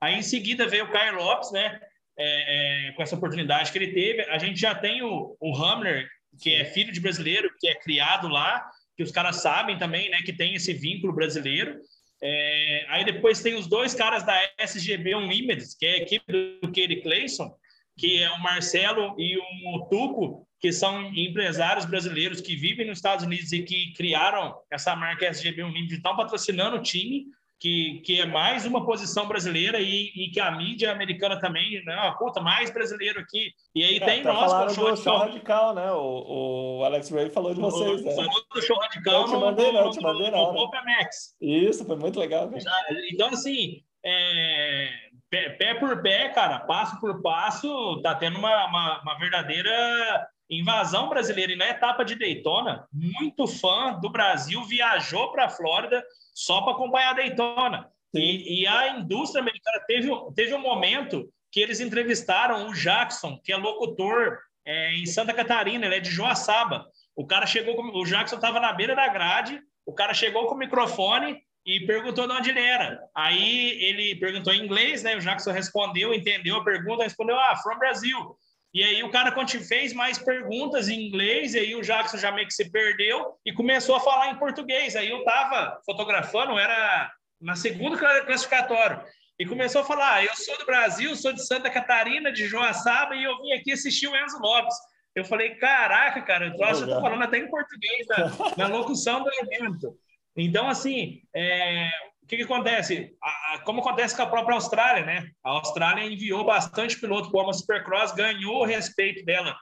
Aí, em seguida, veio o Caio Lopes, né, é, é, com essa oportunidade que ele teve. A gente já tem o, o Hamler, que é filho de brasileiro, que é criado lá, que os caras sabem também, né, que tem esse vínculo brasileiro. É, aí depois tem os dois caras da SGB Unlimited, que é a equipe do Katie Clayson, que é o Marcelo e o Tuco, que são empresários brasileiros que vivem nos Estados Unidos e que criaram essa marca SGB Unlimited, estão patrocinando o time que, que é mais uma posição brasileira e, e que a mídia americana também, né? Puta, mais brasileiro aqui. E aí é, tem tá nós com o show, show radical. né? O, o Alex Ray falou de vocês, né? Falou do show radical eu te mandei, não, te mandei no, no, Max. Isso, foi muito legal. Então, assim, é, pé, pé, por pé, cara, passo por passo, tá tendo uma, uma, uma verdadeira invasão brasileira. E na etapa de Daytona, muito fã do Brasil viajou para a Flórida só para acompanhar a Daytona. E, e, a indústria americana teve, teve um momento que eles entrevistaram o Jackson, que é locutor é, em Santa Catarina, ele é de Joaçaba. O cara chegou, com, o Jackson estava na beira da grade, o cara chegou com o microfone e perguntou de onde ele era. Aí ele perguntou em inglês, né? O Jackson respondeu, entendeu a pergunta, respondeu: Ah, from Brasil. E aí o cara fez mais perguntas em inglês, e aí o Jackson já meio que se perdeu e começou a falar em português. Aí eu tava fotografando, era na segunda classificatório, e começou a falar: ah, eu sou do Brasil, sou de Santa Catarina, de Joaçaba, e eu vim aqui assistir o Enzo Lopes. Eu falei, caraca, cara, eu acho que eu tô falando até em português na, na locução do evento. Então, assim, é, o que, que acontece? A, como acontece com a própria Austrália, né? A Austrália enviou bastante piloto para uma Supercross, ganhou o respeito dela.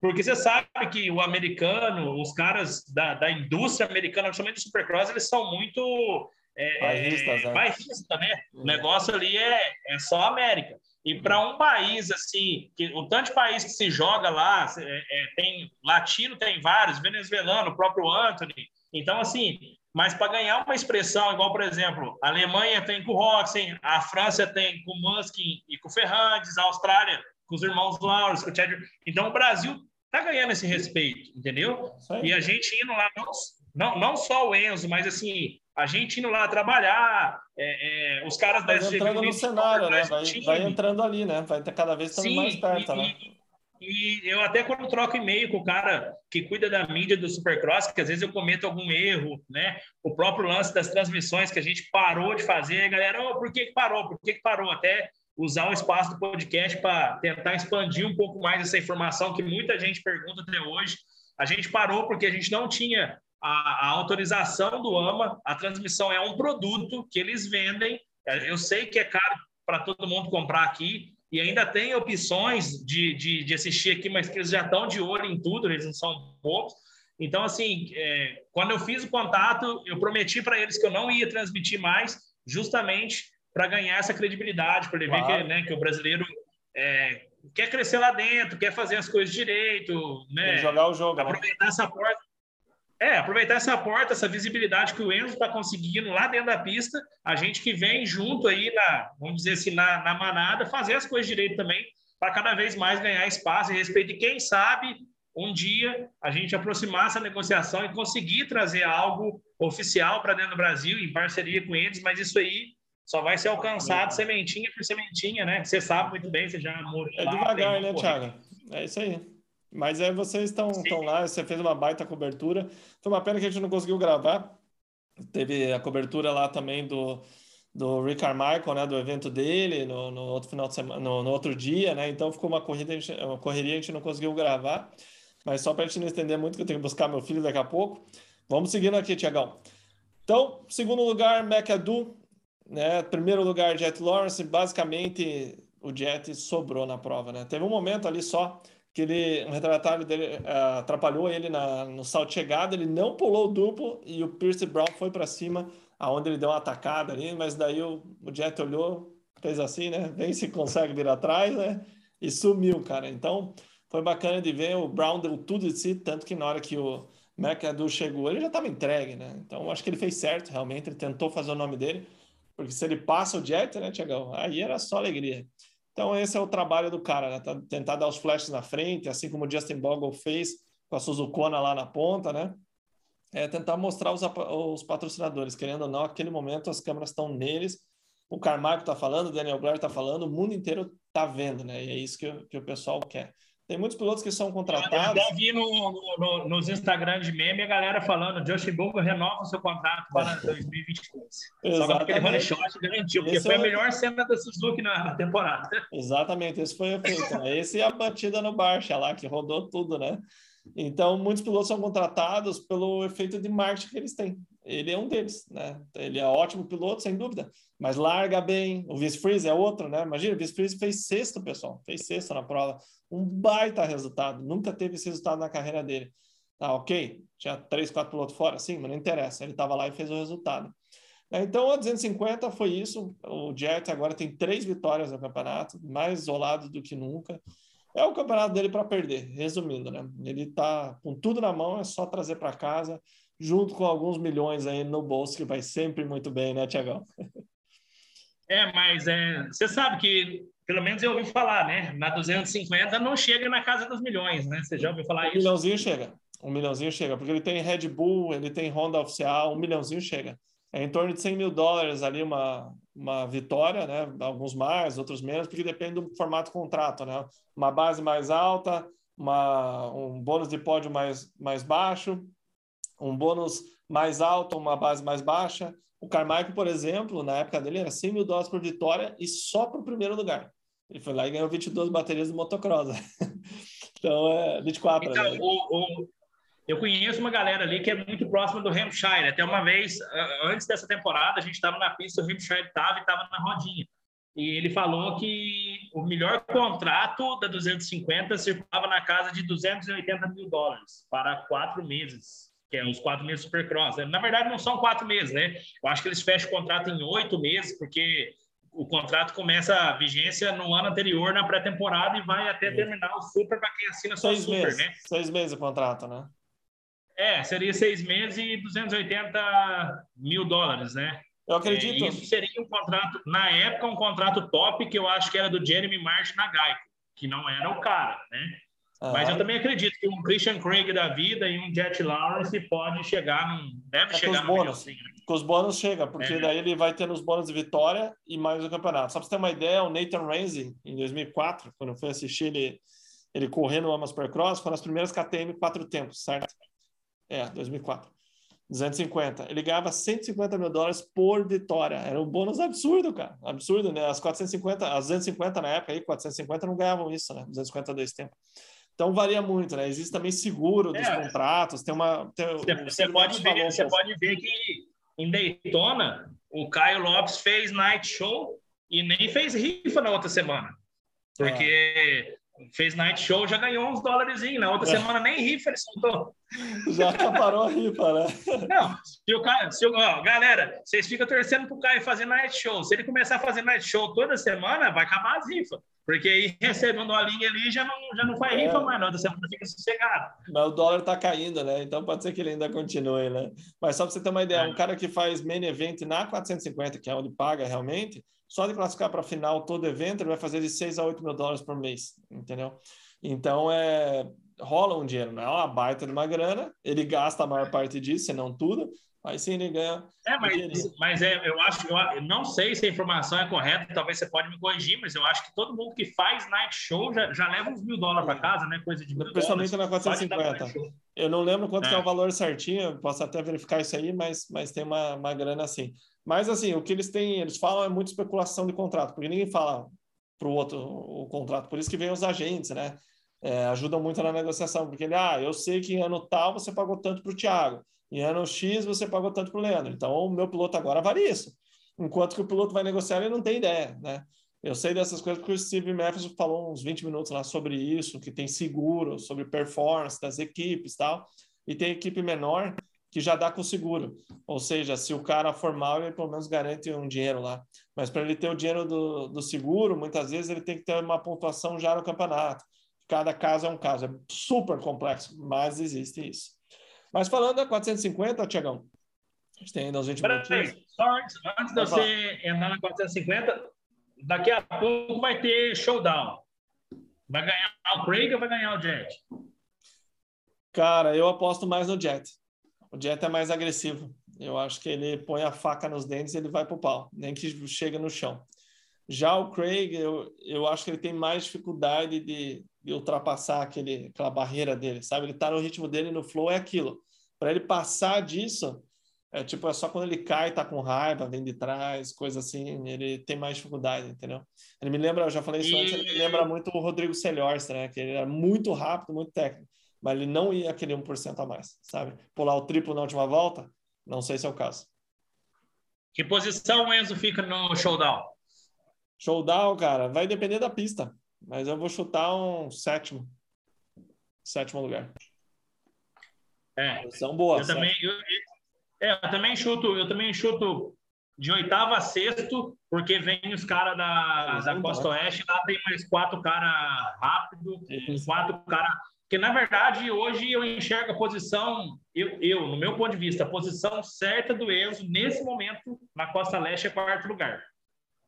Porque você sabe que o americano, os caras da, da indústria americana, principalmente do Supercross, eles são muito é, bairristas, é, né? Bairrista, né? O uhum. negócio ali é, é só América. E para um país assim, que o tanto de país que se joga lá, é, é, tem latino, tem vários, venezuelano, o próprio Anthony. Então, assim, mas para ganhar uma expressão, igual, por exemplo, a Alemanha tem com o Roxen, a França tem com o Muskin e com o Ferrandes, a Austrália com os irmãos Laurens, com o Chad. Então, o Brasil está ganhando esse respeito, entendeu? E a gente indo lá, não, não, não só o Enzo, mas assim, a gente indo lá trabalhar, é, é, os caras vai da entrando no cenário, né? Vai, vai, entrando ali, né? Vai cada vez estando mais perto, e, né? E eu até quando troco e-mail com o cara que cuida da mídia do Supercross, que às vezes eu cometo algum erro, né? O próprio lance das transmissões que a gente parou de fazer, a galera, oh, por que, que parou? Por que, que parou? Até usar o espaço do podcast para tentar expandir um pouco mais essa informação que muita gente pergunta até hoje. A gente parou porque a gente não tinha a, a autorização do AMA, a transmissão é um produto que eles vendem. Eu sei que é caro para todo mundo comprar aqui, e ainda tem opções de, de, de, assistir aqui, mas que eles já estão de olho em tudo, eles não são poucos. Então, assim, é, quando eu fiz o contato, eu prometi para eles que eu não ia transmitir mais, justamente para ganhar essa credibilidade, para ele ver que, né, que o brasileiro é, quer crescer lá dentro, quer fazer as coisas direito, né? jogar o jogo. Né? Aproveitar né? essa porta é, aproveitar essa porta, essa visibilidade que o Enzo está conseguindo lá dentro da pista, a gente que vem junto aí, na, vamos dizer assim, na, na manada, fazer as coisas direito também, para cada vez mais ganhar espaço e respeito. E quem sabe um dia a gente aproximar essa negociação e conseguir trazer algo oficial para dentro do Brasil, em parceria com eles, mas isso aí só vai ser alcançado sementinha por sementinha, né? Você sabe muito bem, você já morou É devagar, né, Thiago? É isso aí. Mas aí vocês estão lá, você fez uma baita cobertura. Foi uma pena que a gente não conseguiu gravar. Teve a cobertura lá também do, do Rick Carmichael, né, do evento dele no, no outro final de semana, no, no, outro dia, né? Então ficou uma corrida, uma correria, a gente não conseguiu gravar. Mas só para a gente não estender muito, que eu tenho que buscar meu filho daqui a pouco. Vamos seguindo aqui, Tiagão. Então, segundo lugar, McAdoo, né? Primeiro lugar, Jet Lawrence. Basicamente, o Jet sobrou na prova, né? Teve um momento ali só que ele, um retratário dele uh, atrapalhou ele na, no salto de chegada, ele não pulou o duplo e o Pierce Brown foi para cima, aonde ele deu uma atacada ali, mas daí o, o Jet olhou, fez assim, né? [laughs] Vem se consegue vir atrás, né? E sumiu, cara. Então, foi bacana de ver, o Brown deu tudo de si, tanto que na hora que o McAdoo chegou, ele já estava entregue, né? Então, acho que ele fez certo, realmente, ele tentou fazer o nome dele, porque se ele passa o Jet, né, Tiagão? Aí era só alegria. Então, esse é o trabalho do cara, né? Tá, tentar dar os flashes na frente, assim como o Justin Bogle fez com a Suzukona lá na ponta, né? É tentar mostrar os, os patrocinadores. Querendo ou não, aquele momento as câmeras estão neles. O Carmaco está falando, o Daniel Blair está falando, o mundo inteiro está vendo, né? E é isso que, que o pessoal quer. Tem muitos pilotos que são contratados. Eu vi no, no, nos Instagram de meme a galera falando: Justin Bieber renova o seu contrato para 2023. Exatamente. Só que aquele money shot garantiu, porque esse foi é... a melhor cena da Suzuki na, temporada. Exatamente, esse foi o efeito. Né? Esse e a batida no Barça lá, que rodou tudo, né? Então, muitos pilotos são contratados pelo efeito de marketing que eles têm. Ele é um deles, né? Ele é ótimo piloto, sem dúvida, mas larga bem. O Vince Freeze é outro, né? Imagina, o Vince Freeze fez sexto, pessoal, fez sexto na prova. Um baita resultado, nunca teve esse resultado na carreira dele. Tá, ok, tinha três, quatro pilotos fora, sim, mas não interessa, ele estava lá e fez o resultado. Então, a 250 foi isso. O Jet agora tem três vitórias no campeonato, mais isolado do que nunca. É o campeonato dele para perder, resumindo, né? Ele tá com tudo na mão, é só trazer para casa, junto com alguns milhões aí no bolso, que vai sempre muito bem, né, Tiagão? É, mas é, você sabe que, pelo menos eu ouvi falar, né? Na 250 não chega na casa dos milhões, né? Você já ouviu falar um isso? Um milhãozinho chega. Um milhãozinho chega, porque ele tem Red Bull, ele tem Honda oficial, um milhãozinho chega. É em torno de 100 mil dólares ali uma, uma vitória, né? Alguns mais, outros menos, porque depende do formato do contrato, né? Uma base mais alta, uma, um bônus de pódio mais, mais baixo, um bônus mais alto, uma base mais baixa. O Carmichael, por exemplo, na época dele era 100 mil dólares por vitória e só para o primeiro lugar. Ele foi lá e ganhou 22 baterias do motocross. [laughs] então, é 24. Então, né? o, o, eu conheço uma galera ali que é muito próxima do Hampshire. Até uma vez, antes dessa temporada, a gente estava na pista, o Hampshire estava e estava na rodinha. E ele falou que o melhor contrato da 250 circulava na casa de 280 mil dólares para quatro meses, que é os quatro meses Supercross. Na verdade, não são quatro meses, né? Eu acho que eles fecham o contrato em oito meses, porque o contrato começa a vigência no ano anterior, na pré-temporada, e vai até terminar o Super para quem assina só o Super, meses. né? Seis meses o contrato, né? É, seria seis meses e 280 mil dólares, né? Eu acredito. É, isso seria um contrato, na época, um contrato top que eu acho que era do Jeremy Marsh na Geico, que não era o cara, né? Ah. Mas eu também acredito que um Christian Craig da vida e um Jet Lawrence pode chegar num. Deve é chegar com os bônus. Né? Com os bônus chega, porque é. daí ele vai ter os bônus de vitória e mais o campeonato. Só para você ter uma ideia, o Nathan Ramsey, em 2004, quando eu fui assistir ele, ele correndo no Amos Supercross, foram as primeiras KTM quatro tempos, certo? É, 2004. 250. Ele ganhava 150 mil dólares por vitória. Era um bônus absurdo, cara. Absurdo, né? As 450, as 250 na época aí, 450 não ganhavam isso, né? 250 dois tempos. Então varia muito, né? Existe também seguro dos é, contratos, tem uma. Tem, você, pode ver, você pode ver que em Daytona o Caio Lopes fez night show e nem fez rifa na outra semana. Porque fez night show, já ganhou uns dólares. Na outra é. semana nem rifa ele soltou. Já parou a rifa, né? Não, se o Caio, se o, ó, galera, vocês ficam torcendo pro Caio fazer night show. Se ele começar a fazer night show toda semana, vai acabar as rifas. Porque aí [laughs] recebendo a linha ali já não, já não faz é. rifa mais, não. Outra semana fica sossegado. Mas o dólar tá caindo, né? Então pode ser que ele ainda continue, né? Mas só para você ter uma ideia, é. um cara que faz main event na 450, que é onde paga realmente, só de classificar para a final todo evento, ele vai fazer de 6 a 8 mil dólares por mês, entendeu? Então, é, rola um dinheiro, não é uma baita de uma grana, ele gasta a maior parte disso, se não tudo, Aí sim ele ganha. É, mas, mas é, eu acho, eu não sei se a informação é correta, talvez você pode me corrigir, mas eu acho que todo mundo que faz night show já, já leva uns mil dólares para casa, né? Coisa de mil Principalmente na 450. Eu não lembro quanto é. é o valor certinho, posso até verificar isso aí, mas, mas tem uma, uma grana assim. Mas assim, o que eles têm, eles falam é muito especulação de contrato, porque ninguém fala para o outro o contrato. Por isso que vem os agentes, né? É, ajudam muito na negociação, porque ele, ah, eu sei que em ano tal você pagou tanto para o Thiago, em ano X você pagou tanto para o Leandro, então o meu piloto agora vale isso. Enquanto que o piloto vai negociar, ele não tem ideia, né? Eu sei dessas coisas porque o Steve Matthews falou uns 20 minutos lá sobre isso, que tem seguro, sobre performance das equipes tal, e tem equipe menor que já dá com seguro. Ou seja, se o cara for mal, ele pelo menos garante um dinheiro lá. Mas para ele ter o dinheiro do, do seguro, muitas vezes ele tem que ter uma pontuação já no campeonato. Cada caso é um caso. É super complexo, mas existe isso. Mas falando da 450, Tiagão, a gente tem ainda uns 20 minutos. Antes, antes de você entrar na 450, daqui a pouco vai ter showdown. Vai ganhar o Craig ou vai ganhar o Jet? Cara, eu aposto mais no Jet. O Jet é mais agressivo. Eu acho que ele põe a faca nos dentes e ele vai pro pau, nem que chega no chão. Já o Craig, eu, eu acho que ele tem mais dificuldade de, de ultrapassar aquele, aquela barreira dele, sabe? Ele tá no ritmo dele, no flow é aquilo. Para ele passar disso, é tipo, é só quando ele cai, tá com raiva, vem de trás, coisa assim, ele tem mais dificuldade, entendeu? Ele me lembra, eu já falei isso e... antes, ele me lembra muito o Rodrigo Celhorst, né? Que ele era muito rápido, muito técnico mas ele não ia aquele 1% a mais, sabe? Pular o triplo na última volta, não sei se é o caso. Que posição o Enzo fica no showdown? Showdown, cara, vai depender da pista, mas eu vou chutar um sétimo. Sétimo lugar. É. Posição boa. Eu também, eu, é, eu também chuto, eu também chuto de oitavo a sexto, porque vem os caras da, da Costa Oeste, lá tem mais quatro caras rápido, quatro caras porque, na verdade, hoje eu enxergo a posição, eu, eu, no meu ponto de vista, a posição certa do Enzo, nesse momento, na Costa Leste, é quarto lugar.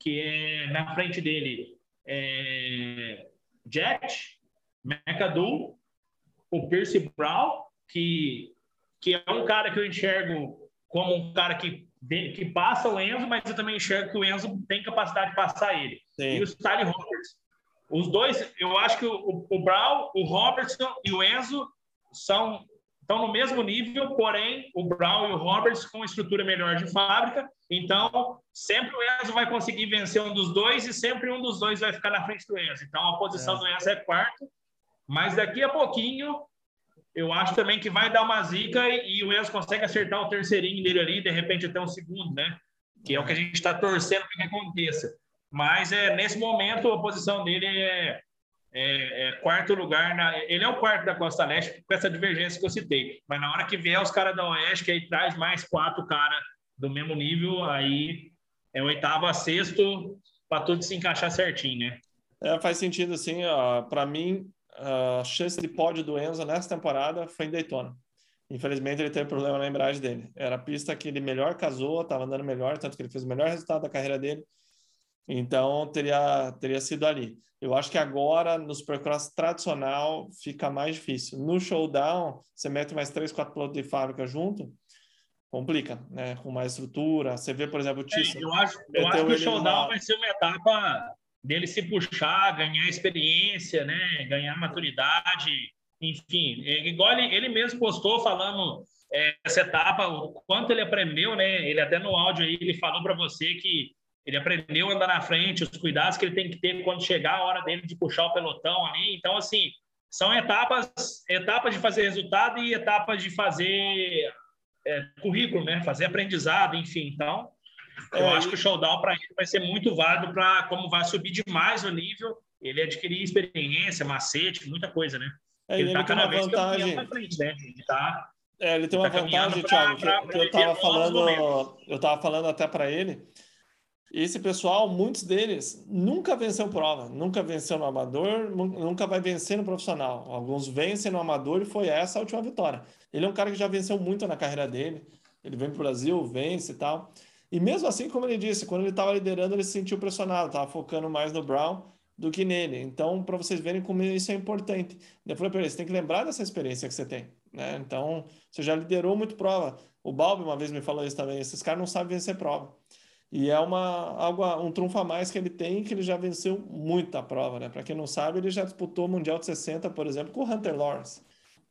Que é na frente dele é Jet, McAdoo, o Percy Brown, que, que é um cara que eu enxergo como um cara que, que passa o Enzo, mas eu também enxergo que o Enzo tem capacidade de passar ele. Sim. E o Stanley Roberts, os dois, eu acho que o, o Brown, o Robertson e o Enzo são estão no mesmo nível, porém o Brown e o Roberts com estrutura melhor de fábrica. Então, sempre o Enzo vai conseguir vencer um dos dois e sempre um dos dois vai ficar na frente do Enzo. Então, a posição é. do Enzo é quarto, mas daqui a pouquinho eu acho também que vai dar uma zica e, e o Enzo consegue acertar o terceirinho dele ali, de repente até um segundo, né? Que é o que a gente está torcendo para que aconteça. Mas é, nesse momento a posição dele é, é, é, quarto lugar. Na, ele é o quarto da Costa Leste com essa divergência que eu citei. Mas na hora que vier os caras da Oeste, que aí traz mais quatro caras do mesmo nível, aí é oitavo a sexto para tudo se encaixar certinho, né? É, faz sentido, assim. Para mim, a chance de pódio do Enzo nessa temporada foi em Daytona. Infelizmente, ele teve problema na embreagem dele. Era a pista que ele melhor casou, estava andando melhor, tanto que ele fez o melhor resultado da carreira dele. Então, teria, teria sido ali. Eu acho que agora, no Supercross tradicional, fica mais difícil. No showdown, você mete mais três, quatro pilotos de fábrica junto, complica, né? Com mais estrutura. Você vê, por exemplo, o Tissa. É, eu acho, eu acho que o showdown vai ser uma etapa dele se puxar, ganhar experiência, né? Ganhar maturidade, enfim. É, igual ele, ele mesmo postou falando é, essa etapa, o quanto ele aprendeu, né? Ele até no áudio aí, ele falou para você que ele aprendeu a andar na frente, os cuidados que ele tem que ter quando chegar a hora dele de puxar o pelotão ali. Então, assim, são etapas, etapas de fazer resultado e etapas de fazer é, currículo, né? Fazer aprendizado, enfim. Então, eu é, acho que o showdown para ele vai ser muito válido para como vai subir demais o nível, ele adquirir experiência, macete, muita coisa, né? É, ele, está cada vez vantagem. na frente, né? Ele tá é, ele tem uma tá vantagem, Thiago, que, que eu estava falando, eu estava falando até para ele, esse pessoal, muitos deles, nunca venceu prova, nunca venceu no amador, nunca vai vencer no profissional. Alguns vencem no amador e foi essa a última vitória. Ele é um cara que já venceu muito na carreira dele. Ele vem para o Brasil, vence e tal. E mesmo assim, como ele disse, quando ele estava liderando, ele se sentiu pressionado, estava focando mais no Brown do que nele. Então, para vocês verem como isso é importante. Eu falei para ele, você tem que lembrar dessa experiência que você tem. Né? Então, você já liderou muito prova. O Balbi uma vez me falou isso também. Esses caras não sabem vencer prova. E é uma, algo, um trunfo a mais que ele tem, que ele já venceu muita prova, né? Para quem não sabe, ele já disputou o Mundial de 60, por exemplo, com o Hunter Lawrence.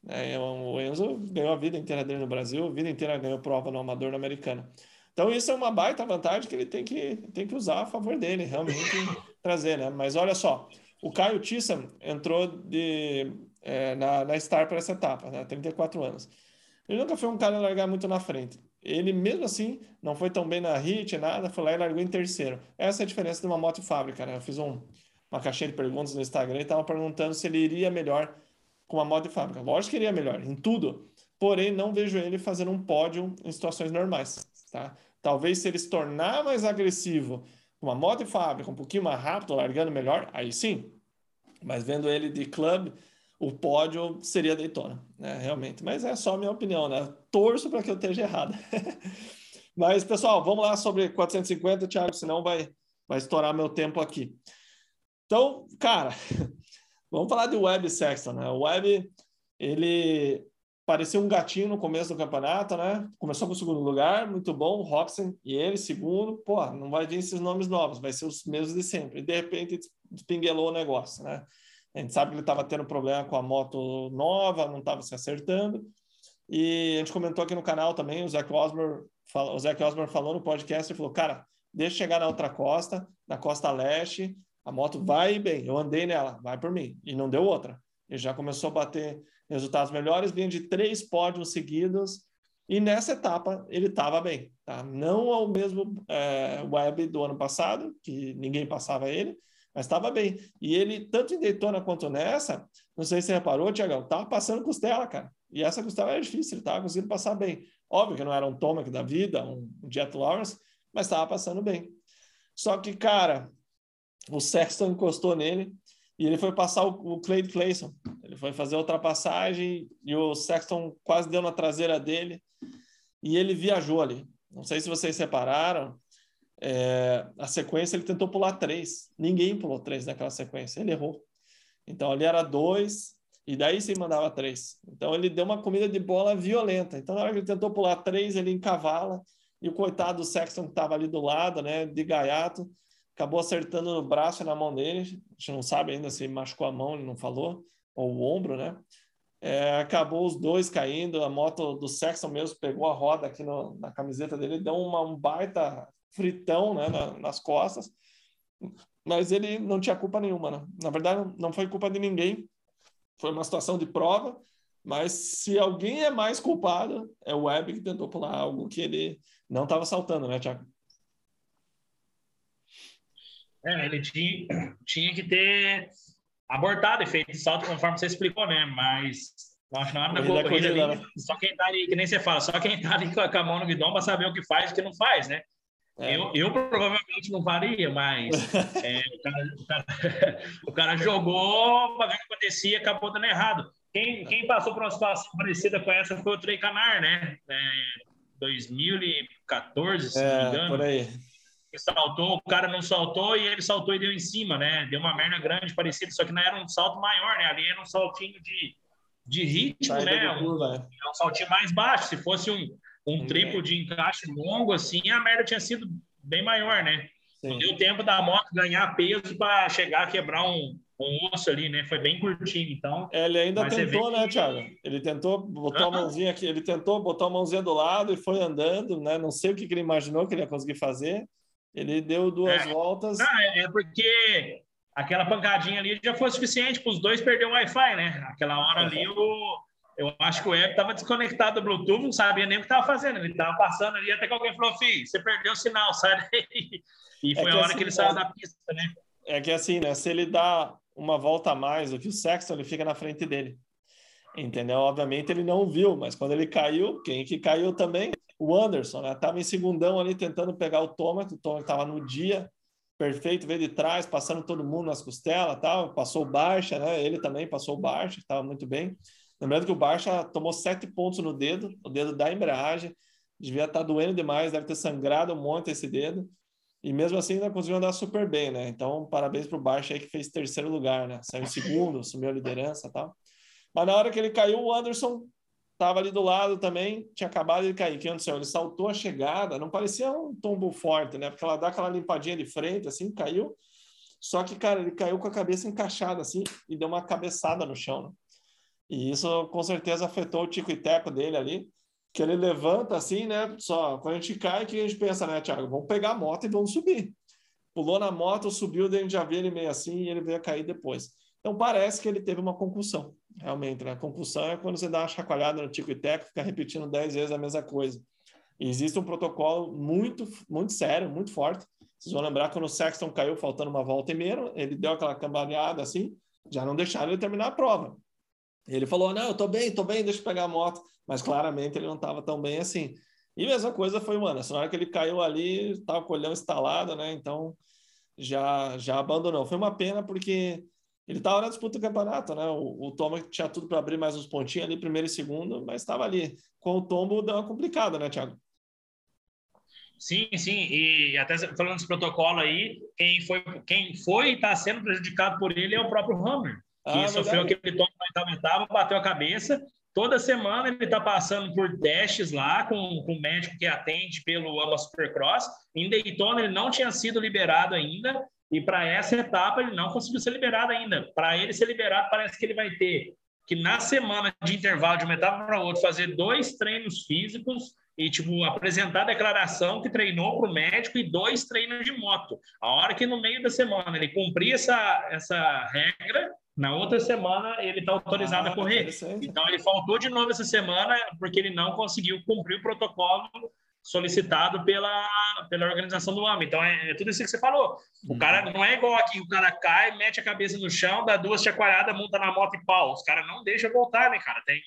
É, o Enzo ganhou a vida inteira dele no Brasil, a vida inteira ganhou prova no amador no americano. Então isso é uma baita vantagem que ele tem que, tem que usar a favor dele, realmente [laughs] trazer, né? Mas olha só, o Caio Tissam entrou de, é, na, na Star para essa etapa, né? 34 anos. Ele nunca foi um cara largar muito na frente. Ele, mesmo assim, não foi tão bem na hit, nada, foi lá e largou em terceiro. Essa é a diferença de uma moto fábrica, né? Eu fiz um, uma caixinha de perguntas no Instagram e estava perguntando se ele iria melhor com uma moto fábrica. Lógico que iria melhor, em tudo. Porém, não vejo ele fazendo um pódio em situações normais, tá? Talvez se ele se tornar mais agressivo com uma moto fábrica, um pouquinho mais rápido, largando melhor, aí sim. Mas vendo ele de clube, o pódio seria Daytona, né? Realmente. Mas é só minha opinião, né? Torço para que eu esteja errado. [laughs] Mas, pessoal, vamos lá sobre 450, Thiago, senão vai, vai estourar meu tempo aqui. Então, cara, [laughs] vamos falar de Web Sexton, né? O Web, ele parecia um gatinho no começo do campeonato, né? Começou com o segundo lugar, muito bom, Robson e ele, segundo. Pô, não vai vir esses nomes novos, vai ser os mesmos de sempre. E de repente despinguelou o negócio, né? A gente sabe que ele estava tendo problema com a moto nova, não estava se acertando. E a gente comentou aqui no canal também, o Zac Osborne, o falou no podcast e falou: Cara, deixa chegar na outra costa, na costa leste, a moto vai bem. Eu andei nela, vai por mim. E não deu outra. Ele já começou a bater resultados melhores, vinha de três pódios seguidos, e nessa etapa ele estava bem. Tá? Não ao mesmo é, web do ano passado, que ninguém passava ele, mas estava bem. E ele, tanto em Daytona quanto nessa, não sei se você reparou, Tiagão, estava passando costela, cara. E essa costela era difícil, ele estava conseguindo passar bem. Óbvio que não era um Tomac da vida, um Jet Lawrence, mas estava passando bem. Só que, cara, o Sexton encostou nele e ele foi passar o, o Clay Clayson. Ele foi fazer ultrapassagem e o Sexton quase deu na traseira dele e ele viajou ali. Não sei se vocês separaram. É, a sequência ele tentou pular três. Ninguém pulou três naquela sequência. Ele errou. Então ali era dois e daí sim mandava três. Então ele deu uma comida de bola violenta. Então na hora que ele tentou pular três, ele encavala e o coitado do Sexton que estava ali do lado, né, de gaiato, acabou acertando no braço e na mão dele. A gente não sabe ainda se machucou a mão, ele não falou, ou o ombro, né? É, acabou os dois caindo. A moto do Sexton mesmo pegou a roda aqui no, na camiseta dele, deu uma, um baita fritão né, na, nas costas. Mas ele não tinha culpa nenhuma. Né? Na verdade, não foi culpa de ninguém. Foi uma situação de prova. Mas se alguém é mais culpado, é o Web que tentou pular algo que ele não estava saltando, né, Tiago? É, ele tinha, tinha que ter abortado e feito salto conforme você explicou, né? Mas acho que na hora da corrida, corrida ali, né? só quem tá ali, que nem você fala, só quem tá ali com a mão no guidão para saber o que faz e o que não faz, né? É. Eu, eu provavelmente não faria, mas [laughs] é, o, cara, o, cara, [laughs] o, cara, jogou para ver o que acontecia acabou dando errado. Quem, quem passou por uma situação parecida com essa foi o Trey Canar, né? É, 2014, se não me é, engano. Por aí saltou, o cara não saltou e ele saltou e deu em cima, né? Deu uma merda grande parecida, só que não era um salto maior, né? Ali era um saltinho de, de ritmo, né? Um, é. é um saltinho mais baixo. Se fosse um, um triplo de encaixe longo, assim, a merda tinha sido bem maior, né? Sim. Não deu tempo da moto ganhar peso para chegar a quebrar um, um osso ali, né? Foi bem curtinho, então. É, ele ainda tentou, né, Thiago? Ele tentou botar a mãozinha aqui, ele tentou botar a mãozinha do lado e foi andando, né? Não sei o que, que ele imaginou que ele ia conseguir fazer. Ele deu duas é. voltas. Não, é, é porque aquela pancadinha ali já foi suficiente para os dois perder o Wi-Fi, né? Aquela hora ali, o, eu acho que o Web estava desconectado do Bluetooth, não sabia nem o que estava fazendo. Ele estava passando ali até que alguém falou: Fih, você perdeu o sinal, [laughs] sai daí. E é foi é a hora assim, que ele saiu da pista, né? É que assim, né? Se ele dá uma volta a mais do que o Sexton, ele fica na frente dele. Entendeu? Obviamente ele não viu, mas quando ele caiu, quem que caiu também? o Anderson, né? Tava em segundão ali tentando pegar o Thomas, o Thomas estava no dia perfeito, veio de trás, passando todo mundo nas costelas, tal, passou Barcha, né? Ele também passou Barcha, estava muito bem. Lembrando que o Barcha tomou sete pontos no dedo, o dedo da embreagem, devia estar tá doendo demais, deve ter sangrado um monte esse dedo. E mesmo assim ainda conseguiu andar super bem, né? Então, parabéns para o Barcha aí que fez terceiro lugar, né? Saiu em segundo, assumiu a liderança tal. Mas na hora que ele caiu, o Anderson estava ali do lado também, tinha acabado de cair. Que aconteceu? Ele saltou a chegada, não parecia um tombo forte, né? Porque ela dá aquela limpadinha de frente, assim, caiu. Só que, cara, ele caiu com a cabeça encaixada, assim, e deu uma cabeçada no chão. Né? E isso, com certeza, afetou o tico e teco dele ali, que ele levanta, assim, né? Só, quando a gente cai, que a gente pensa, né, Thiago? Vamos pegar a moto e vamos subir. Pulou na moto, subiu, daí a gente já vê ele meio assim, e ele veio a cair depois. Então, parece que ele teve uma concussão realmente. Né? Concussão é quando você dá uma chacoalhada no tico e teco, fica repetindo dez vezes a mesma coisa. E existe um protocolo muito, muito sério, muito forte. Vocês vão lembrar quando o Sexton caiu faltando uma volta e meia, ele deu aquela cambaleada assim, já não deixaram ele terminar a prova. Ele falou: Não, eu tô bem, tô bem, deixa eu pegar a moto. Mas claramente ele não estava tão bem assim. E a mesma coisa foi o Anderson. Na hora que ele caiu ali, estava com o olhão instalado, né? Então já, já abandonou. Foi uma pena porque ele estava na disputa do campeonato, né? O, o Thomas tinha tudo para abrir mais uns pontinhos ali, primeiro e segundo, mas estava ali. Com o tombo deu uma complicada, né, Thiago? Sim, sim, e até falando desse protocolo aí, quem foi quem foi está sendo prejudicado por ele é o próprio Hammer, que ah, sofreu aquele tombo na oitava bateu a cabeça. Toda semana ele está passando por testes lá com, com o médico que atende pelo AMA Supercross. Em Daytona ele não tinha sido liberado ainda, e para essa etapa ele não conseguiu ser liberado ainda. Para ele ser liberado, parece que ele vai ter que na semana de intervalo de uma etapa para outra fazer dois treinos físicos e tipo apresentar a declaração que treinou para o médico e dois treinos de moto. A hora que no meio da semana ele cumprir essa essa regra, na outra semana ele está autorizado ah, a correr. Então ele faltou de novo essa semana porque ele não conseguiu cumprir o protocolo solicitado pela, pela organização do AMA. Então, é, é, tudo isso que você falou. O uhum. cara não é igual aqui, o cara cai, mete a cabeça no chão, dá duas chacoalhadas, monta na moto e pau. Os caras não deixam voltar, né, cara? Tem...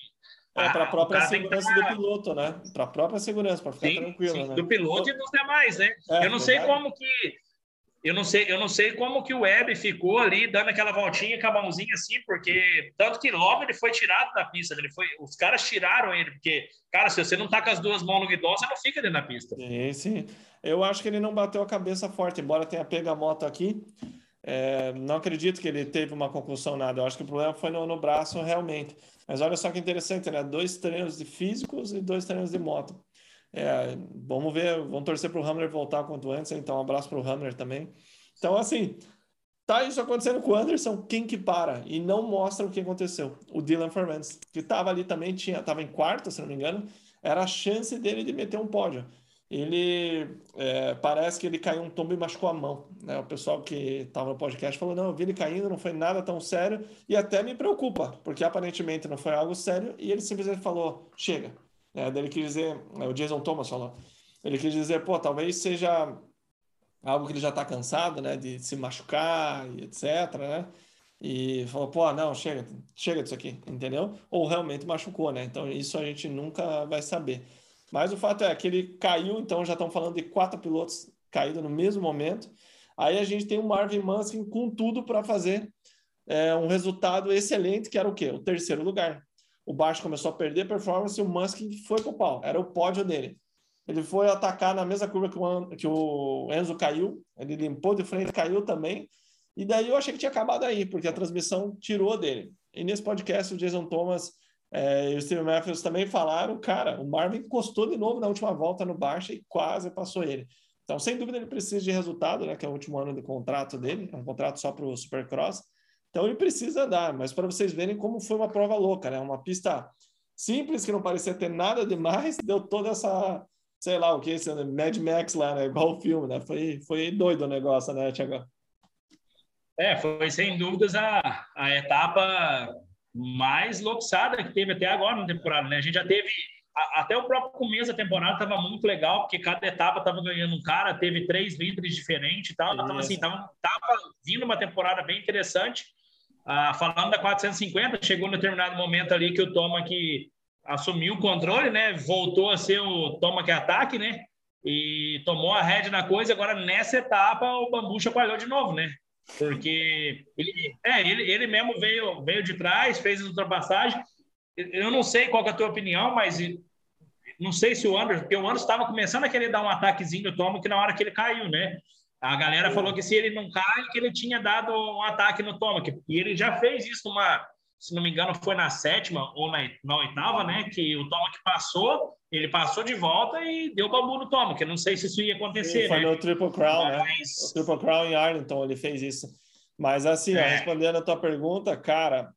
É, para a própria segurança do piloto, né? Para a própria segurança, para ficar sim, tranquilo, sim, né? Do piloto e dos demais, né? É, eu não sei como que eu não sei, eu não sei como que o Web ficou ali dando aquela voltinha com a mãozinha assim, porque tanto que logo ele foi tirado da pista, ele foi, os caras tiraram ele, porque, cara, se você não tá com as duas mãos no guidão, você não fica dentro da pista. Sim, sim. Eu acho que ele não bateu a cabeça forte, embora tenha pego a moto aqui. É, não acredito que ele teve uma concussão, nada. Eu acho que o problema foi no, no braço realmente. Mas olha só que interessante, né? Dois treinos de físicos e dois treinos de moto. É, vamos ver, vamos torcer para o Hamler voltar quanto antes, então um abraço para o Hamler também. Então, assim, tá isso acontecendo com o Anderson, quem que para e não mostra o que aconteceu? O Dylan Fernandes, que estava ali também, tinha, estava em quarto, se não me engano, era a chance dele de meter um pódio. Ele é, parece que ele caiu um tombo e machucou a mão. Né? O pessoal que estava no podcast falou: não, eu vi ele caindo, não foi nada tão sério, e até me preocupa, porque aparentemente não foi algo sério, e ele simplesmente falou: chega, é, ele quis dizer, é, o Jason Thomas falou, ele quis dizer, pô, talvez seja algo que ele já está cansado, né, de se machucar e etc, né? E falou, pô, não, chega, chega disso aqui, entendeu? Ou realmente machucou, né? Então isso a gente nunca vai saber. Mas o fato é que ele caiu, então já estão falando de quatro pilotos caídos no mesmo momento. Aí a gente tem o Marvin Manskin com tudo para fazer é, um resultado excelente, que era o quê? O terceiro lugar o Baixo começou a perder performance e o Musk foi pro pau, era o pódio dele. Ele foi atacar na mesma curva que o, Enzo caiu, ele limpou de frente, caiu também, e daí eu achei que tinha acabado aí, porque a transmissão tirou dele. E nesse podcast, o Jason Thomas é, e o Steve Matthews também falaram, cara, o Marvin encostou de novo na última volta no Baixa e quase passou ele. Então, sem dúvida, ele precisa de resultado, né, que é o último ano de contrato dele, é um contrato só para o Supercross, então ele precisa dar, mas para vocês verem como foi uma prova louca, né? Uma pista simples que não parecia ter nada demais, [laughs] deu toda essa, sei lá o que, esse Mad Max lá, né? Igual o filme, né? Foi, foi doido o negócio, né, Tiago? É, foi sem dúvidas a, a etapa mais loxada que teve até agora na temporada, né? A gente já teve até o próprio começo da temporada estava muito legal, porque cada etapa estava ganhando um cara, teve três líderes diferentes e tal. Então, assim, tava, tava vindo uma temporada bem interessante. Ah, falando da 450, chegou um determinado momento ali que o Toma que assumiu o controle, né? Voltou a ser o Toma que ataque, né? E tomou a rédea na coisa. Agora, nessa etapa, o Bambu chacoalhou de novo, né? Porque ele, é, ele, ele mesmo veio, veio de trás, fez a ultrapassagem. Eu não sei qual é a tua opinião, mas não sei se o Anderson, porque o Anderson estava começando a querer dar um ataquezinho no Toma que na hora que ele caiu, né? A galera falou que se ele não cai, que ele tinha dado um ataque no Tomac. E ele já fez isso numa, se não me engano, foi na sétima ou na, na oitava, né? Que o Toma que passou, ele passou de volta e deu bambu no Toma, que eu não sei se isso ia acontecer. Sim, foi né? no Triple Crown, né? Mas... né? O Triple Crown em Arlington, ele fez isso. Mas assim, é. respondendo a tua pergunta, cara,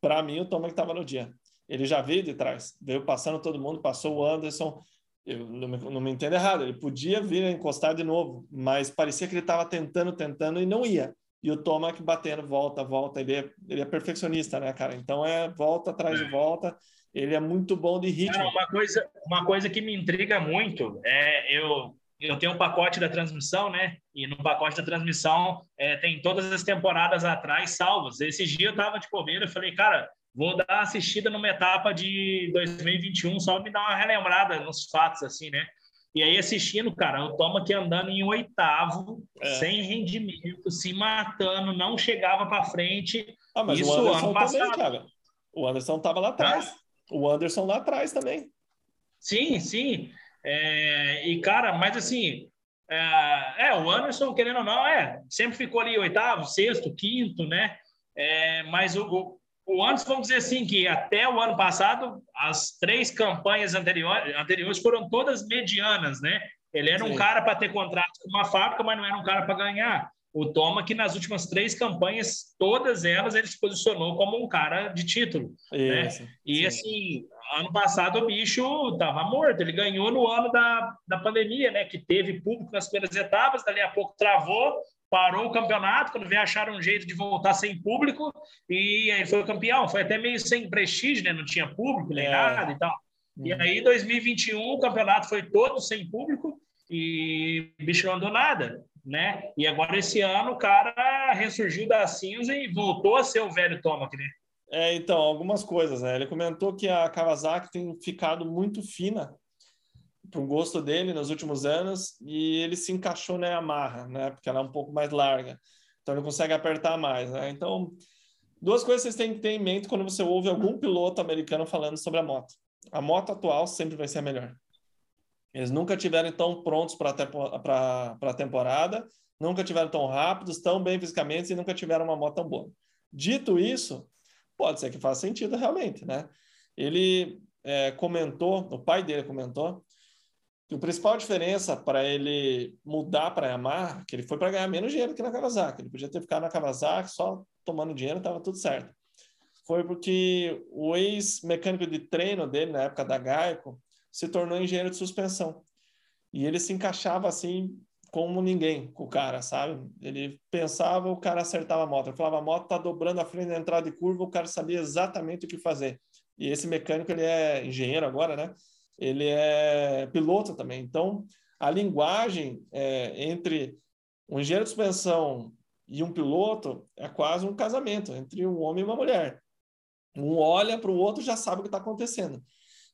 para mim o Toma que estava no dia. Ele já veio de trás, veio passando todo mundo, passou o Anderson. Eu não me, não me entendo errado, ele podia vir a encostar de novo, mas parecia que ele estava tentando, tentando e não ia. E o Tomac batendo, volta, volta. Ele é, ele é perfeccionista, né, cara? Então é volta atrás de é. volta. Ele é muito bom de ritmo. Cara, uma coisa, uma coisa que me intriga muito é eu eu tenho um pacote da transmissão, né? E no pacote da transmissão é, tem todas as temporadas atrás salvas. Esse dia eu tava de bobeira, eu falei, cara, vou dar assistida numa etapa de 2021, só me dar uma relembrada nos fatos, assim, né? E aí assistindo, cara, o Toma aqui andando em oitavo, é. sem rendimento, se matando, não chegava para frente. Ah, mas Isso o Anderson ano passado. também, cara. O Anderson tava lá atrás. Ah. O Anderson lá atrás também. Sim, sim. É, e, cara, mas assim, é, é, o Anderson, querendo ou não, é, sempre ficou ali oitavo, sexto, quinto, né? É, mas o, o, Anderson, vamos dizer assim, que até o ano passado, as três campanhas anteriores, anteriores foram todas medianas, né? Ele era Sim. um cara para ter contrato com uma fábrica, mas não era um cara para ganhar. O Toma, que nas últimas três campanhas, todas elas, ele se posicionou como um cara de título. Isso, né? E sim. assim, ano passado o bicho estava morto. Ele ganhou no ano da, da pandemia, né? Que teve público nas primeiras etapas, dali a pouco travou, parou o campeonato, quando veio acharam um jeito de voltar sem público, e aí foi campeão. Foi até meio sem prestígio, né? Não tinha público, nem é. nada e tal. E uhum. aí, 2021, o campeonato foi todo sem público e o bicho não andou nada, né? E agora, esse ano, o cara ressurgiu da cinza e voltou a ser o velho Tomac, né? É, então, algumas coisas, né? Ele comentou que a Kawasaki tem ficado muito fina para o gosto dele nos últimos anos e ele se encaixou na Yamaha, né? Porque ela é um pouco mais larga, então ele consegue apertar mais, né? Então, duas coisas vocês têm que ter em mente quando você ouve algum piloto americano falando sobre a moto. A moto atual sempre vai ser a melhor. Eles nunca tiveram tão prontos para a temporada, nunca tiveram tão rápidos, tão bem fisicamente e nunca tiveram uma moto tão boa. Dito isso, Pode ser que faça sentido realmente, né? Ele é, comentou, o pai dele comentou, que a principal diferença para ele mudar para a Yamaha, que ele foi para ganhar menos dinheiro que na Kawasaki. Ele podia ter ficado na Kawasaki só tomando dinheiro, estava tudo certo. Foi porque o ex-mecânico de treino dele, na época da Gaico, se tornou engenheiro de suspensão. E ele se encaixava assim como ninguém com o cara, sabe? Ele pensava, o cara acertava a moto. Ele falava, a moto tá dobrando a frente da entrada de curva, o cara sabia exatamente o que fazer. E esse mecânico, ele é engenheiro agora, né? Ele é piloto também. Então, a linguagem é, entre um engenheiro de suspensão e um piloto é quase um casamento entre um homem e uma mulher. Um olha para o outro já sabe o que está acontecendo.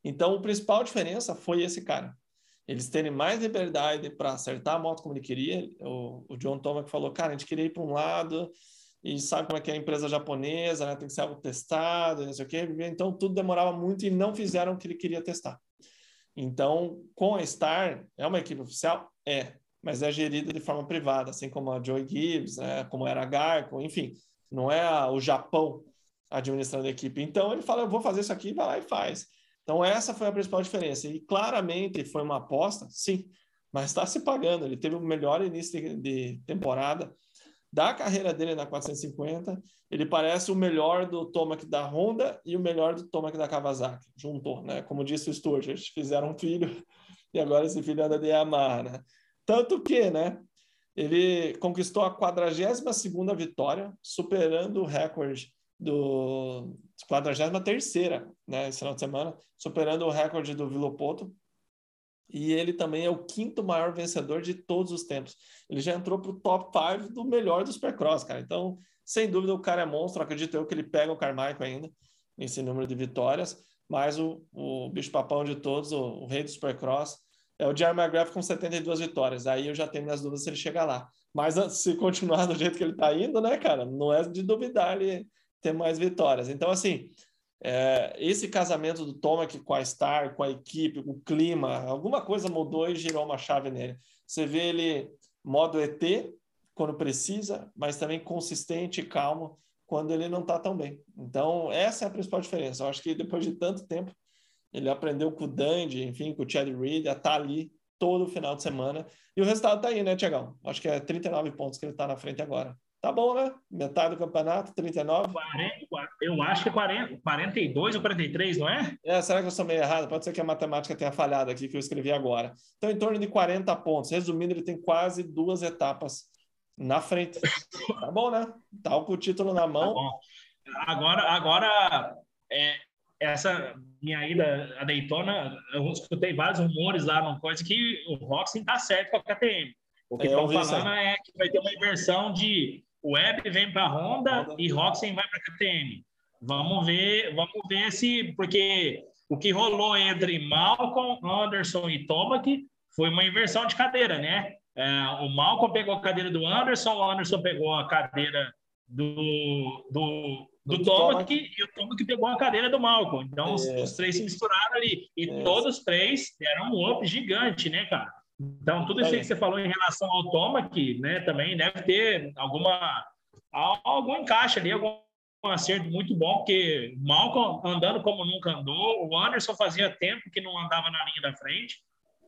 Então, a principal diferença foi esse cara eles terem mais liberdade para acertar a moto como ele queria. O, o John Tomac falou, cara, a gente queria ir para um lado e sabe como é que é a empresa japonesa, né? tem que ser algo testado, não sei o quê. Então, tudo demorava muito e não fizeram o que ele queria testar. Então, com a Star, é uma equipe oficial? É, mas é gerida de forma privada, assim como a Joy Gibbs, né? como era a Garco, enfim, não é a, o Japão administrando a equipe. Então, ele fala, eu vou fazer isso aqui, vai lá e faz. Então, essa foi a principal diferença. E claramente foi uma aposta, sim, mas está se pagando. Ele teve o melhor início de, de, temporada da carreira dele na 450. Ele parece o melhor do Tomac da Honda e o melhor do Tomac da Kawasaki. Juntou, né? Como disse o Stuart, eles fizeram um filho [laughs] e agora esse filho anda de Yamaha, né? Tanto que, né? Ele conquistou a 42ª vitória, superando o recorde do 43ª, né, esse final de semana, superando o recorde do Vilopoto. E ele também é o quinto maior vencedor de todos os tempos. Ele já entrou para o top 5 do melhor do Supercross, cara. Então, sem dúvida, o cara é monstro. Acredito eu que ele pega o Carmichael ainda, nesse número de vitórias. Mas o, o bicho-papão de todos, o, o, rei do Supercross, é o Jerry McGrath com 72 vitórias. Aí eu já tenho minhas dúvidas se ele chega lá. Mas se continuar do jeito que ele está indo, né, cara, não é de duvidar ele ter mais vitórias. Então, assim, é, esse casamento do Tomac com a Star, com a equipe, com o clima, alguma coisa mudou e girou uma chave nele. Você vê ele modo ET quando precisa, mas também consistente e calmo quando ele não está tão bem. Então, essa é a principal diferença. Eu acho que depois de tanto tempo, ele aprendeu com o Dandy, enfim, com o Chad Reed, a estar tá ali todo final de semana. E o resultado está aí, né, Tiagão? Acho que é 39 pontos que ele está na frente agora. Tá bom, né? Metade do campeonato, 39. 40, eu acho que é 40, 42 ou 43, não é? É, será que eu sou meio errado? Pode ser que a matemática tenha falhado aqui, que eu escrevi agora. Então, em torno de 40 pontos. Resumindo, ele tem quase duas etapas na frente. Tá bom, né? Tá com o título na mão. Tá agora, agora é, essa minha ida a Daytona, eu escutei vários rumores lá, uma coisa que o Roxen tá certo com a KTM. O que estão falando é que vai ter uma inversão de Web vem para a Honda, e Roxen vai para a KTM. Vamos ver, vamos ver se porque o que rolou entre Malcolm, Anderson e Tomac foi uma inversão de cadeira, né? É, o Malcolm pegou a cadeira do Anderson, o Anderson pegou a cadeira do, do, do, do Tomac e o Tomac pegou a cadeira do Malcolm. Então, os, os, três se misturaram ali. E é. todos os três deram um up gigante, né, cara? Então, tudo isso que você falou em relação ao Tomac, né, também deve ter alguma, algum encaixe ali, algum acerto muito bom, porque Malcolm andando como nunca andou, o Anderson fazia tempo que não andava na linha da frente,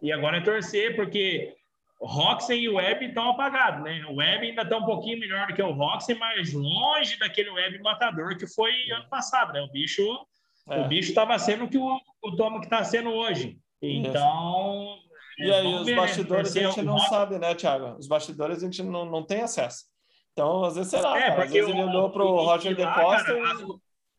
e agora é torcer, porque Roxen e o Web estão apagados, né? O Web ainda está um pouquinho melhor do que o Roxen, mas longe daquele Web matador que foi ano passado, né? O bicho é. o bicho estava sendo o que o, o Tomo que está sendo hoje. Então. E aí, os ver, bastidores a gente não sabe, né, Thiago? Os bastidores a gente não, não tem acesso. Então, às vezes, sei lá, é, cara, às vezes ele olhou para o Roger De Costa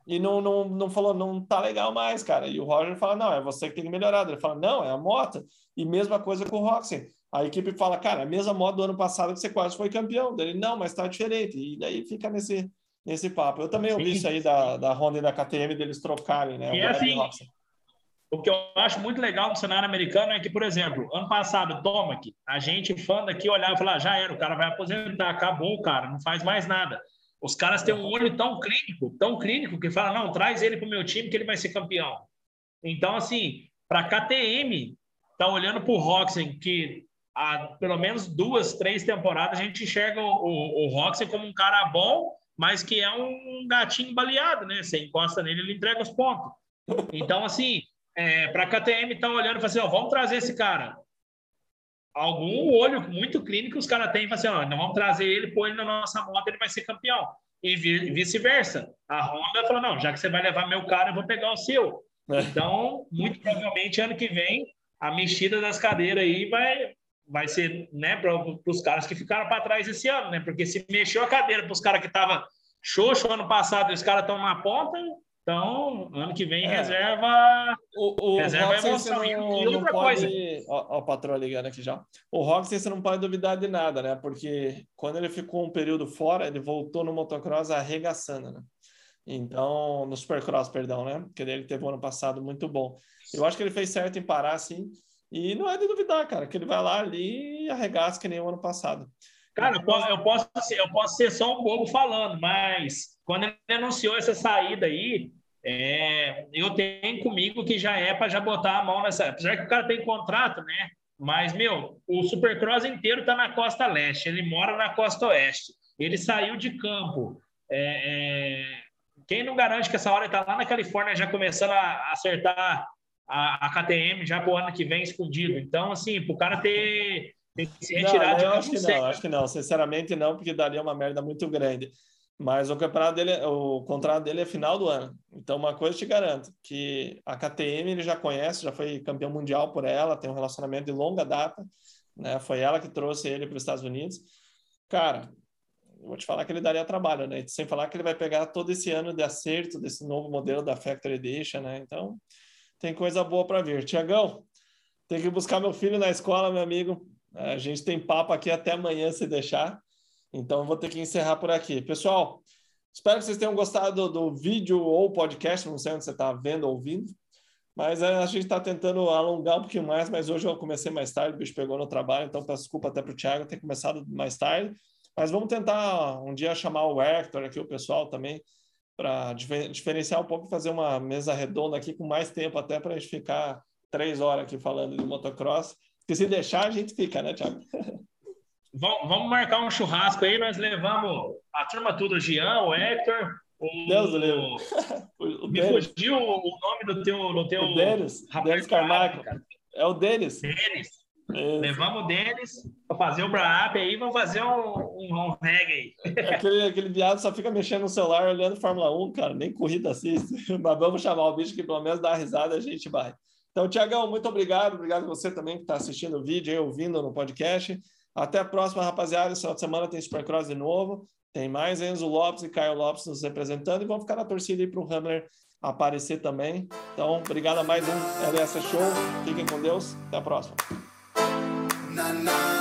e, e não, não, não falou, não tá legal mais, cara. E o Roger fala, não, é você que tem que melhorar. Ele fala, não, é a moto. E mesma coisa com o Roxen a equipe fala, cara, a mesma moto do ano passado que você quase foi campeão. Ele, não, mas está diferente. E daí fica nesse, nesse papo. Eu também ouvi Sim. isso aí da, da Honda e da KTM deles trocarem, né? E o, assim, o que eu acho muito legal no cenário americano é que, por exemplo, ano passado, Tomac, a gente fã daqui olhava e falava, já era, o cara vai aposentar, acabou o cara, não faz mais nada. Os caras têm um olho tão clínico, tão clínico, que fala, não, traz ele para o meu time que ele vai ser campeão. Então, assim, para a KTM, tá olhando para o Roxen, que há pelo menos duas, três temporadas, a gente enxerga o, o, o Roxy como um cara bom, mas que é um gatinho baleado, né? Você encosta nele, ele entrega os pontos. Então, assim, é, para a KTM estão tá olhando e assim, ó, vamos trazer esse cara. Algum olho muito clínico os caras têm e assim, ó, não vamos trazer ele, pôr ele na nossa moto, ele vai ser campeão. E vice-versa. A Honda falou, não, já que você vai levar meu cara, eu vou pegar o seu. É. Então, muito provavelmente, ano que vem, a mexida das cadeiras aí vai, vai ser né, para os caras que ficaram para trás esse ano, né? Porque se mexeu a cadeira para os caras que estavam xoxo ano passado e os caras estão na ponta, então ano que vem é. reserva. O, o reserva emoção. Não, e outra pode... coisa. Ó, ó, o patrão ligando aqui já. O Roxy você não pode duvidar de nada, né? Porque quando ele ficou um período fora, ele voltou no motocross arregaçando, né? Então, no Supercross, perdão, né? Porque ele teve um ano passado muito bom. Eu acho que ele fez certo em parar, assim. E não é de duvidar, cara, que ele vai lá ali e arregaça que nem o ano passado. Cara, eu posso, ser, eu posso ser só um bobo falando, mas quando ele anunciou essa saída aí, é, eu tenho comigo que já é para já botar a mão nessa. Apesar que o cara tem contrato, né? Mas, meu, o Supercross inteiro está na costa leste, ele mora na costa oeste. Ele saiu de campo. É, é... Quem não garante que essa hora está lá na Califórnia já começando a acertar a, a KTM já para o ano que vem escondido. Então, assim, para o cara ter, se retirado não, eu acho que não, acho que não, sinceramente não, porque daria uma merda muito grande. Mas o campeonato dele, o contrato dele é final do ano. Então, uma coisa eu te garanto, que a KTM ele já conhece, já foi campeão mundial por ela, tem um relacionamento de longa data, né? Foi ela que trouxe ele para os Estados Unidos. Cara, eu vou te falar que ele daria trabalho, né? Sem falar que ele vai pegar todo esse ano de acerto desse novo modelo da Factory Edition, né? Então, tem coisa boa para vir. Tiagão, tem que buscar meu filho na escola, meu amigo. A gente tem papo aqui até amanhã, se deixar. Então, vou ter que encerrar por aqui. Pessoal, espero que vocês tenham gostado do vídeo ou podcast, não sei onde você está vendo ou ouvindo. Mas é, a gente está tentando alongar um pouquinho mais, mas hoje eu comecei mais tarde, o bicho pegou no trabalho, então peço desculpa até para o Thiago ter começado mais tarde. Mas vamos tentar um dia chamar o Hector aqui, o pessoal também, para diferenciar um pouco e fazer uma mesa redonda aqui com mais tempo até para a gente ficar três horas aqui falando de motocross. Porque se deixar, a gente fica, né, Thiago? [laughs] vamos marcar um churrasco aí, nós levamos a turma toda, o Jean, o Hector, o... Deus do [laughs] o, o Me fugiu o nome do teu... Do teu o Denis, Denis Carmichael. É o Denis. Denis. Isso. Levamos o Denis para fazer o Brap aí, vamos fazer um, um, um reggae. [laughs] Aquele, aquele viado só fica mexendo no celular olhando Fórmula 1, cara, nem corrida assiste. Mas vamos chamar o bicho que pelo menos dá risada, a gente vai. Então, Tiagão, muito obrigado. Obrigado você também que está assistindo o vídeo e ouvindo no podcast. Até a próxima, rapaziada. Esse final de semana tem Supercross de novo. Tem mais Enzo Lopes e Caio Lopes nos representando e vamos ficar na torcida aí para o Hamler aparecer também. Então, obrigado a mais um LS Show. Fiquem com Deus. Até a próxima. na na